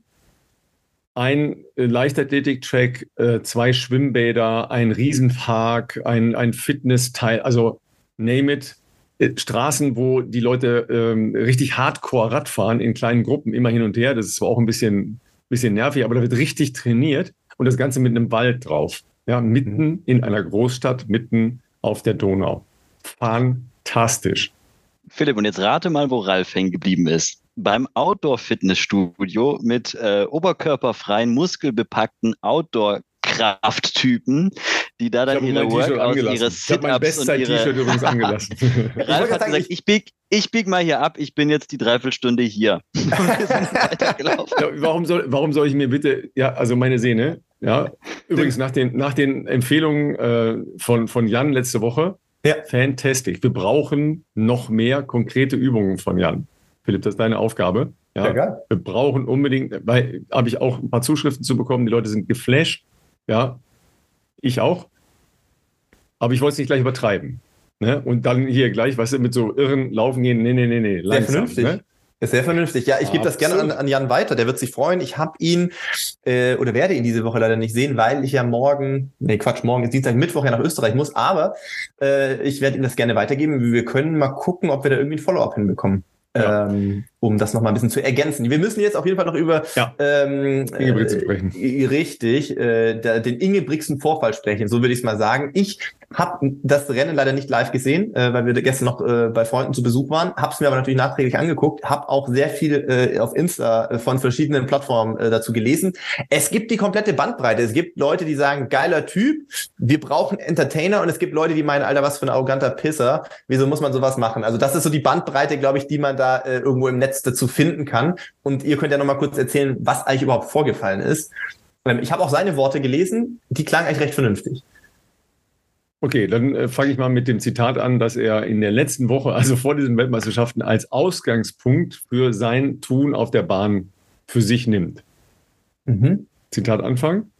ein äh, Leichtathletik-Track, äh, zwei Schwimmbäder, ein Riesenpark, ein, ein Fitnessteil, also name it. Äh, Straßen, wo die Leute ähm, richtig hardcore Rad fahren in kleinen Gruppen immer hin und her. Das ist zwar auch ein bisschen, bisschen nervig, aber da wird richtig trainiert und das Ganze mit einem Wald drauf. Ja, mitten mhm. in einer Großstadt, mitten auf der Donau. Fantastisch. Philipp, und jetzt rate mal, wo Ralf hängen geblieben ist beim Outdoor-Fitnessstudio mit äh, oberkörperfreien, muskelbepackten Outdoor- Krafttypen, die da dann ihre Workouts, ihre Sit-Ups und ihre... t übrigens angelassen. Ralf hat gesagt, ich bieg, ich bieg mal hier ab, ich bin jetzt die Dreiviertelstunde hier. ja, warum, soll, warum soll ich mir bitte, ja, also meine Sehne, ja, übrigens nach den, nach den Empfehlungen äh, von, von Jan letzte Woche, ja. fantastisch. Wir brauchen noch mehr konkrete Übungen von Jan. Philipp, das ist deine Aufgabe. Ja, ja wir brauchen unbedingt, weil habe ich auch ein paar Zuschriften zu bekommen, die Leute sind geflasht. Ja, ich auch. Aber ich wollte es nicht gleich übertreiben. Ne? Und dann hier gleich, weißt du, mit so irren Laufen gehen, nee, nee, nee, nee, langsam. Sehr vernünftig. Ne? Ist sehr vernünftig. Ja, ich gebe das gerne an, an, Jan weiter. Der wird sich freuen. Ich habe ihn äh, oder werde ihn diese Woche leider nicht sehen, weil ich ja morgen, nee, Quatsch, morgen ist Dienstag, Mittwoch ja nach Österreich muss. Aber äh, ich werde ihm das gerne weitergeben. Wir können mal gucken, ob wir da irgendwie ein Follow-up hinbekommen. Ja. Ähm, um das nochmal ein bisschen zu ergänzen. Wir müssen jetzt auf jeden Fall noch über ja. ähm, Ingebrigtsen sprechen. Äh, richtig, äh, den Ingebrigtsen-Vorfall sprechen, so würde ich es mal sagen. Ich habe das Rennen leider nicht live gesehen, äh, weil wir gestern noch äh, bei Freunden zu Besuch waren, habe es mir aber natürlich nachträglich angeguckt, habe auch sehr viel äh, auf Insta äh, von verschiedenen Plattformen äh, dazu gelesen. Es gibt die komplette Bandbreite. Es gibt Leute, die sagen, geiler Typ, wir brauchen Entertainer und es gibt Leute, die meinen, Alter, was für ein arroganter Pisser, wieso muss man sowas machen? Also das ist so die Bandbreite, glaube ich, die man da äh, irgendwo im Netz Netz dazu finden kann. Und ihr könnt ja noch mal kurz erzählen, was eigentlich überhaupt vorgefallen ist. Ähm, ich habe auch seine Worte gelesen, die klangen eigentlich recht vernünftig. Okay, dann äh, fange ich mal mit dem Zitat an, dass er in der letzten Woche, also vor diesen Weltmeisterschaften, als Ausgangspunkt für sein Tun auf der Bahn für sich nimmt. Mhm. Zitat Anfang.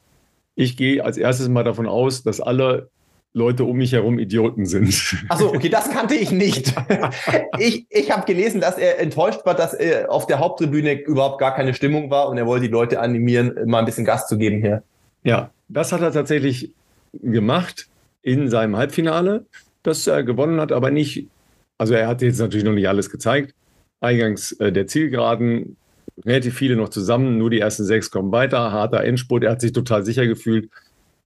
Ich gehe als erstes mal davon aus, dass alle Leute um mich herum Idioten sind. Achso, okay, das kannte ich nicht. ich ich habe gelesen, dass er enttäuscht war, dass er auf der Haupttribüne überhaupt gar keine Stimmung war und er wollte die Leute animieren, mal ein bisschen Gas zu geben hier. Ja, das hat er tatsächlich gemacht in seinem Halbfinale, das er gewonnen hat, aber nicht, also er hat jetzt natürlich noch nicht alles gezeigt. Eingangs äh, der Zielgeraden, relativ viele noch zusammen, nur die ersten sechs kommen weiter, harter Endspurt, er hat sich total sicher gefühlt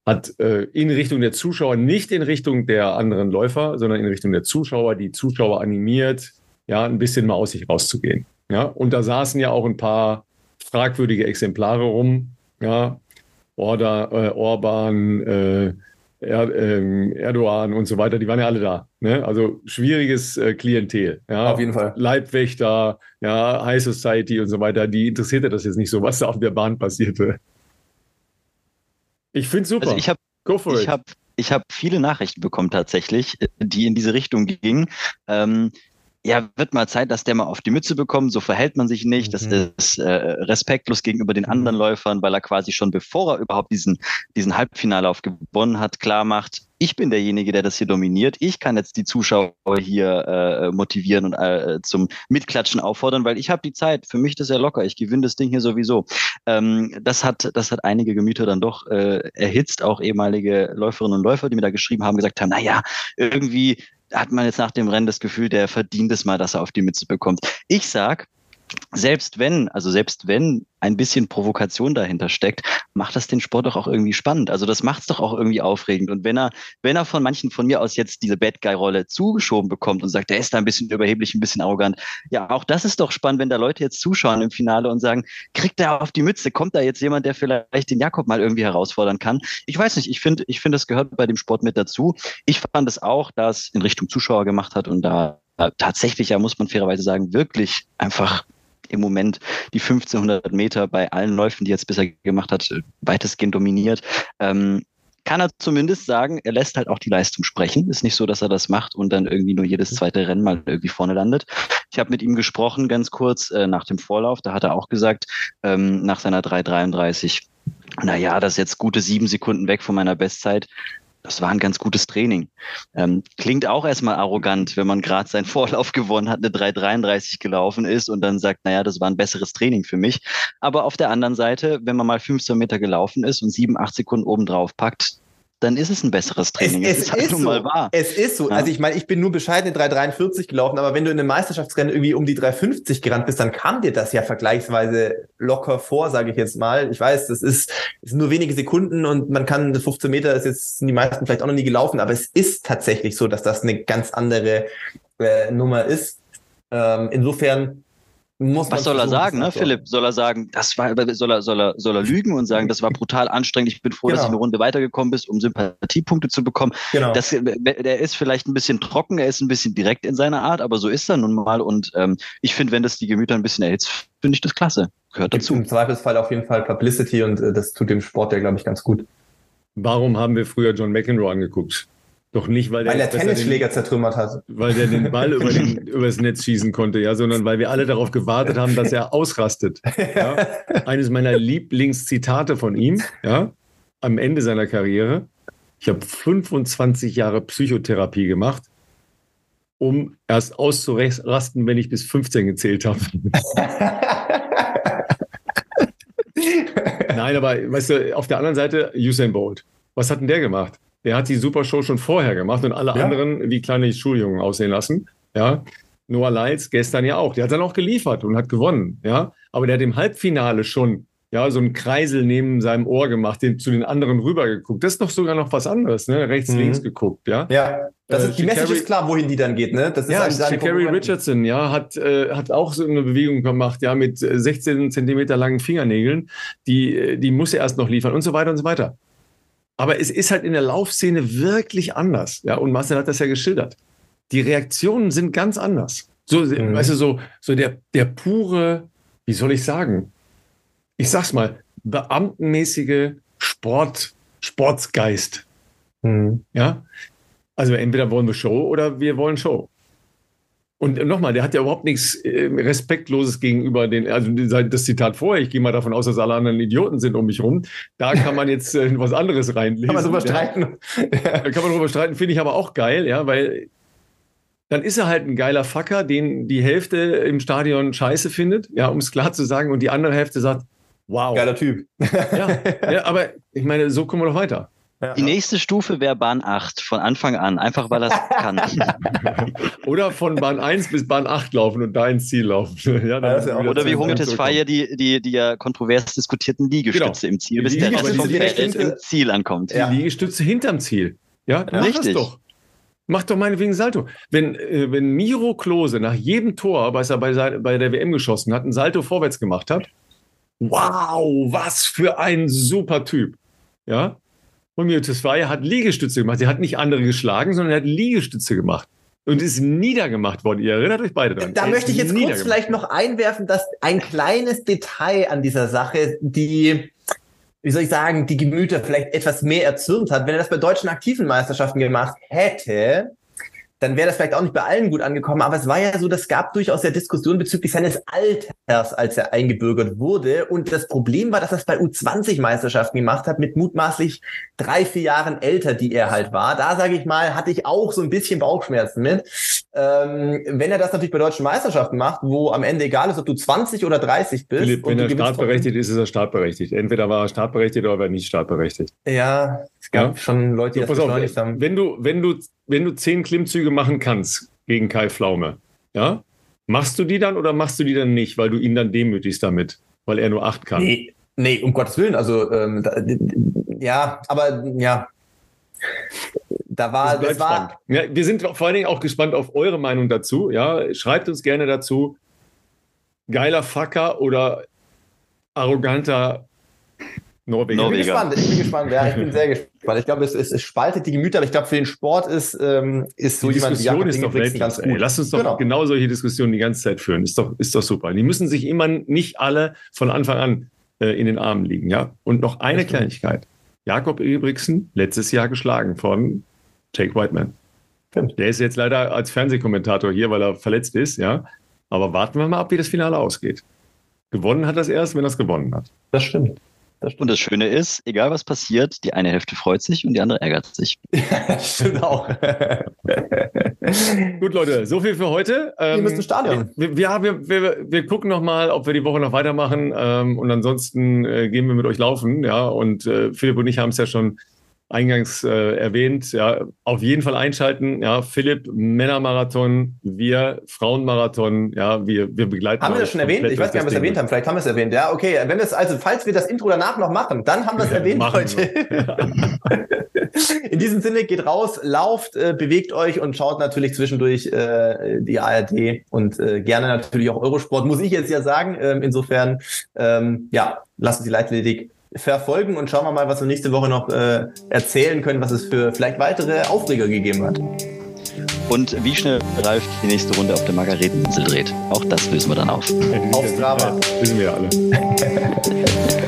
hat äh, in Richtung der Zuschauer, nicht in Richtung der anderen Läufer, sondern in Richtung der Zuschauer, die Zuschauer animiert, ja, ein bisschen mal aus sich rauszugehen. Ja, und da saßen ja auch ein paar fragwürdige Exemplare rum, ja, Orda, äh, Orban, äh, er, äh, Erdogan und so weiter, die waren ja alle da. Ne? Also schwieriges äh, Klientel. Ja? Auf jeden Fall. Leibwächter, ja, High Society und so weiter, die interessierte das jetzt nicht so, was da auf der Bahn passierte. Ich finde super. Also ich habe ich habe ich hab viele Nachrichten bekommen tatsächlich, die in diese Richtung gingen. Ähm, ja, wird mal Zeit, dass der mal auf die Mütze bekommt, so verhält man sich nicht, mhm. das ist äh, respektlos gegenüber den anderen mhm. Läufern, weil er quasi schon bevor er überhaupt diesen, diesen Halbfinallauf gewonnen hat, klar macht, ich bin derjenige, der das hier dominiert. Ich kann jetzt die Zuschauer hier äh, motivieren und äh, zum Mitklatschen auffordern, weil ich habe die Zeit. Für mich ist das ja locker. Ich gewinne das Ding hier sowieso. Ähm, das hat, das hat einige Gemüter dann doch äh, erhitzt. Auch ehemalige Läuferinnen und Läufer, die mir da geschrieben haben, gesagt haben: Na ja, irgendwie hat man jetzt nach dem Rennen das Gefühl, der verdient es mal, dass er auf die Mütze bekommt. Ich sag, selbst wenn, also selbst wenn ein bisschen Provokation dahinter steckt, macht das den Sport doch auch irgendwie spannend. Also das macht es doch auch irgendwie aufregend. Und wenn er, wenn er von manchen von mir aus jetzt diese Bad Guy-Rolle zugeschoben bekommt und sagt, der ist da ein bisschen überheblich, ein bisschen arrogant, ja, auch das ist doch spannend, wenn da Leute jetzt zuschauen im Finale und sagen, kriegt er auf die Mütze, kommt da jetzt jemand, der vielleicht den Jakob mal irgendwie herausfordern kann? Ich weiß nicht, ich finde, ich finde, das gehört bei dem Sport mit dazu. Ich fand es auch, dass in Richtung Zuschauer gemacht hat und da tatsächlich, ja, muss man fairerweise sagen, wirklich einfach im Moment die 1500 Meter bei allen Läufen, die er jetzt bisher gemacht hat, weitestgehend dominiert. Ähm, kann er zumindest sagen, er lässt halt auch die Leistung sprechen. Ist nicht so, dass er das macht und dann irgendwie nur jedes zweite Rennen mal irgendwie vorne landet. Ich habe mit ihm gesprochen, ganz kurz äh, nach dem Vorlauf. Da hat er auch gesagt, ähm, nach seiner 3,33, naja, das ist jetzt gute sieben Sekunden weg von meiner Bestzeit das war ein ganz gutes Training. Ähm, klingt auch erstmal arrogant, wenn man gerade seinen Vorlauf gewonnen hat, eine 3,33 gelaufen ist und dann sagt, naja, das war ein besseres Training für mich. Aber auf der anderen Seite, wenn man mal 15 Meter gelaufen ist und 7, 8 Sekunden obendrauf packt, dann ist es ein besseres Training. Es, es, ist, halt so. mal wahr. Es ist so. Ja. Also ich meine, ich bin nur bescheidene 3,43 gelaufen, aber wenn du in einem Meisterschaftsrennen irgendwie um die 3,50 gerannt bist, dann kam dir das ja vergleichsweise locker vor, sage ich jetzt mal. Ich weiß, das ist, ist nur wenige Sekunden und man kann 15 Meter ist jetzt sind die meisten vielleicht auch noch nie gelaufen, aber es ist tatsächlich so, dass das eine ganz andere äh, Nummer ist. Ähm, insofern was soll er sagen, ne, Philipp? Soll er sagen, das war, soll er, soll er, soll er lügen und sagen, das war brutal anstrengend, ich bin froh, genau. dass ich eine Runde weitergekommen bist, um Sympathiepunkte zu bekommen. Genau. Das, der ist vielleicht ein bisschen trocken, er ist ein bisschen direkt in seiner Art, aber so ist er nun mal und ähm, ich finde, wenn das die Gemüter ein bisschen erhitzt, finde ich das klasse. Gehört dazu. Im Zweifelsfall auf jeden Fall Publicity und äh, das tut dem Sport ja, glaube ich, ganz gut. Warum haben wir früher John McEnroe angeguckt? Doch nicht, weil, weil der, der Tennisschläger den, zertrümmert hat. Weil der den Ball über den, übers Netz schießen konnte, ja, sondern weil wir alle darauf gewartet haben, dass er ausrastet. Ja? Eines meiner Lieblingszitate von ihm, ja, am Ende seiner Karriere. Ich habe 25 Jahre Psychotherapie gemacht, um erst auszurasten, wenn ich bis 15 gezählt habe. Nein, aber weißt du, auf der anderen Seite Usain Bolt. Was hat denn der gemacht? Der hat die Super Show schon vorher gemacht und alle ja. anderen wie kleine Schuljungen aussehen lassen. Ja. Noah Lyles gestern ja auch. Der hat dann auch geliefert und hat gewonnen. Ja. Aber der hat im Halbfinale schon ja, so einen Kreisel neben seinem Ohr gemacht, den, zu den anderen rübergeguckt. Das ist doch sogar noch was anderes, ne? Rechts, mhm. links geguckt, ja. Ja, das äh, ist, die Message ist klar, wohin die dann geht, ne? Das ist ja, Shakari Richardson, ja, hat, äh, hat auch so eine Bewegung gemacht, ja, mit 16 Zentimeter langen Fingernägeln. Die, äh, die muss er erst noch liefern und so weiter und so weiter. Aber es ist halt in der Laufszene wirklich anders. Ja, und Marcel hat das ja geschildert. Die Reaktionen sind ganz anders. So, mhm. weißt du, so, so der, der pure, wie soll ich sagen? Ich sag's mal, beamtenmäßige Sport, Sportsgeist. Mhm. Ja. Also entweder wollen wir Show oder wir wollen Show. Und nochmal, der hat ja überhaupt nichts äh, Respektloses gegenüber den, also das Zitat vorher, ich gehe mal davon aus, dass alle anderen Idioten sind um mich rum. Da kann man jetzt äh, was anderes reinlesen. Kann man drüber streiten. Ja. Da kann man drüber streiten, finde ich aber auch geil, ja, weil dann ist er halt ein geiler Facker, den die Hälfte im Stadion scheiße findet, ja, um es klar zu sagen, und die andere Hälfte sagt, wow. Geiler Typ. ja, ja, aber ich meine, so kommen wir doch weiter. Die nächste Stufe wäre Bahn 8 von Anfang an, einfach weil er es kann. Oder von Bahn 1 bis Bahn 8 laufen und da ins Ziel laufen. ja, ja Oder wie Hugo Tesfaye die, die, die ja kontrovers diskutierten Liegestütze genau. im Ziel, bis der Rest vom Feld im Ziel ankommt. Die Liegestütze hinterm Ziel. Ja, ja richtig. doch. Mach doch meinetwegen Salto. Wenn, äh, wenn Miro Klose nach jedem Tor, was er bei, bei der WM geschossen hat, ein Salto vorwärts gemacht hat, wow, was für ein super Typ. Ja, Romeo Tesfaye hat Liegestütze gemacht. Sie hat nicht andere geschlagen, sondern er hat Liegestütze gemacht und ist niedergemacht worden. Ihr erinnert euch beide daran. Da möchte ich jetzt kurz vielleicht noch einwerfen, dass ein kleines Detail an dieser Sache, die, wie soll ich sagen, die Gemüter vielleicht etwas mehr erzürnt hat. Wenn er das bei deutschen aktiven Meisterschaften gemacht hätte, dann wäre das vielleicht auch nicht bei allen gut angekommen. Aber es war ja so, das gab durchaus der Diskussion bezüglich seines Alters, als er eingebürgert wurde. Und das Problem war, dass er es bei U20-Meisterschaften gemacht hat, mit mutmaßlich drei, vier Jahren älter, die er halt war. Da, sage ich mal, hatte ich auch so ein bisschen Bauchschmerzen mit. Ähm, wenn er das natürlich bei deutschen Meisterschaften macht, wo am Ende egal ist, ob du 20 oder 30 bist. Philipp, wenn er startberechtigt ist, ist er startberechtigt. Entweder war er startberechtigt oder war er nicht startberechtigt. Ja, gab ja? schon Leute, die so, das beschleunigt haben. Wenn du, wenn du wenn du zehn Klimmzüge machen kannst gegen Kai Pflaume, ja, machst du die dann oder machst du die dann nicht, weil du ihn dann demütigst damit, weil er nur acht kann? Nee, nee um Gottes Willen. Also, ähm, da, ja, aber ja. Da war, das, das war. Ja, wir sind vor allen Dingen auch gespannt auf eure Meinung dazu. Ja, schreibt uns gerne dazu. Geiler Facker oder arroganter Norweger. Ich bin gespannt, ich bin gespannt, ja, ich bin sehr gespannt. Ich glaube, es, es, es spaltet die Gemüter, aber ich glaube, für den Sport ist, ähm, ist so die jemand wie Jakob ist doch ganz gut. Ey, lass uns doch genau. genau. solche Diskussionen die ganze Zeit führen. Ist doch, ist doch super. Die müssen sich immer nicht alle von Anfang an äh, in den Armen liegen, ja. Und noch eine Kleinigkeit. Jakob Ebrigsen, letztes Jahr geschlagen von Jake Whiteman. Stimmt. Der ist jetzt leider als Fernsehkommentator hier, weil er verletzt ist, ja. Aber warten wir mal ab, wie das Finale ausgeht. Gewonnen hat er es erst, wenn er es gewonnen hat. Das stimmt. Das und das Schöne ist, egal was passiert, die eine Hälfte freut sich und die andere ärgert sich. stimmt auch. Gut, Leute, so viel für heute. Ähm, wir müssen Stadion. Wir, wir, wir, wir, wir gucken nochmal, ob wir die Woche noch weitermachen. Ähm, und ansonsten äh, gehen wir mit euch laufen. Ja, und äh, Philipp und ich haben es ja schon eingangs äh, erwähnt, ja, auf jeden Fall einschalten. Ja, Philipp, Männermarathon, wir Frauenmarathon, ja, wir, wir begleiten. Haben wir das schon erwähnt? Ich weiß gar nicht, ob wir es erwähnt haben. Vielleicht haben wir es erwähnt. Ja, okay. Wenn es, also, falls wir das Intro danach noch machen, dann haben wir es erwähnt heute. In diesem Sinne, geht raus, lauft, äh, bewegt euch und schaut natürlich zwischendurch äh, die ARD und äh, gerne natürlich auch Eurosport, muss ich jetzt ja sagen. Ähm, insofern, ähm, ja, lassen Sie leitledig verfolgen und schauen wir mal, was wir nächste Woche noch äh, erzählen können, was es für vielleicht weitere Aufreger gegeben hat. Und wie schnell Ralf die nächste Runde auf der Margareteninsel dreht. Auch das lösen wir dann auf. Auf Strava. Wissen wir alle.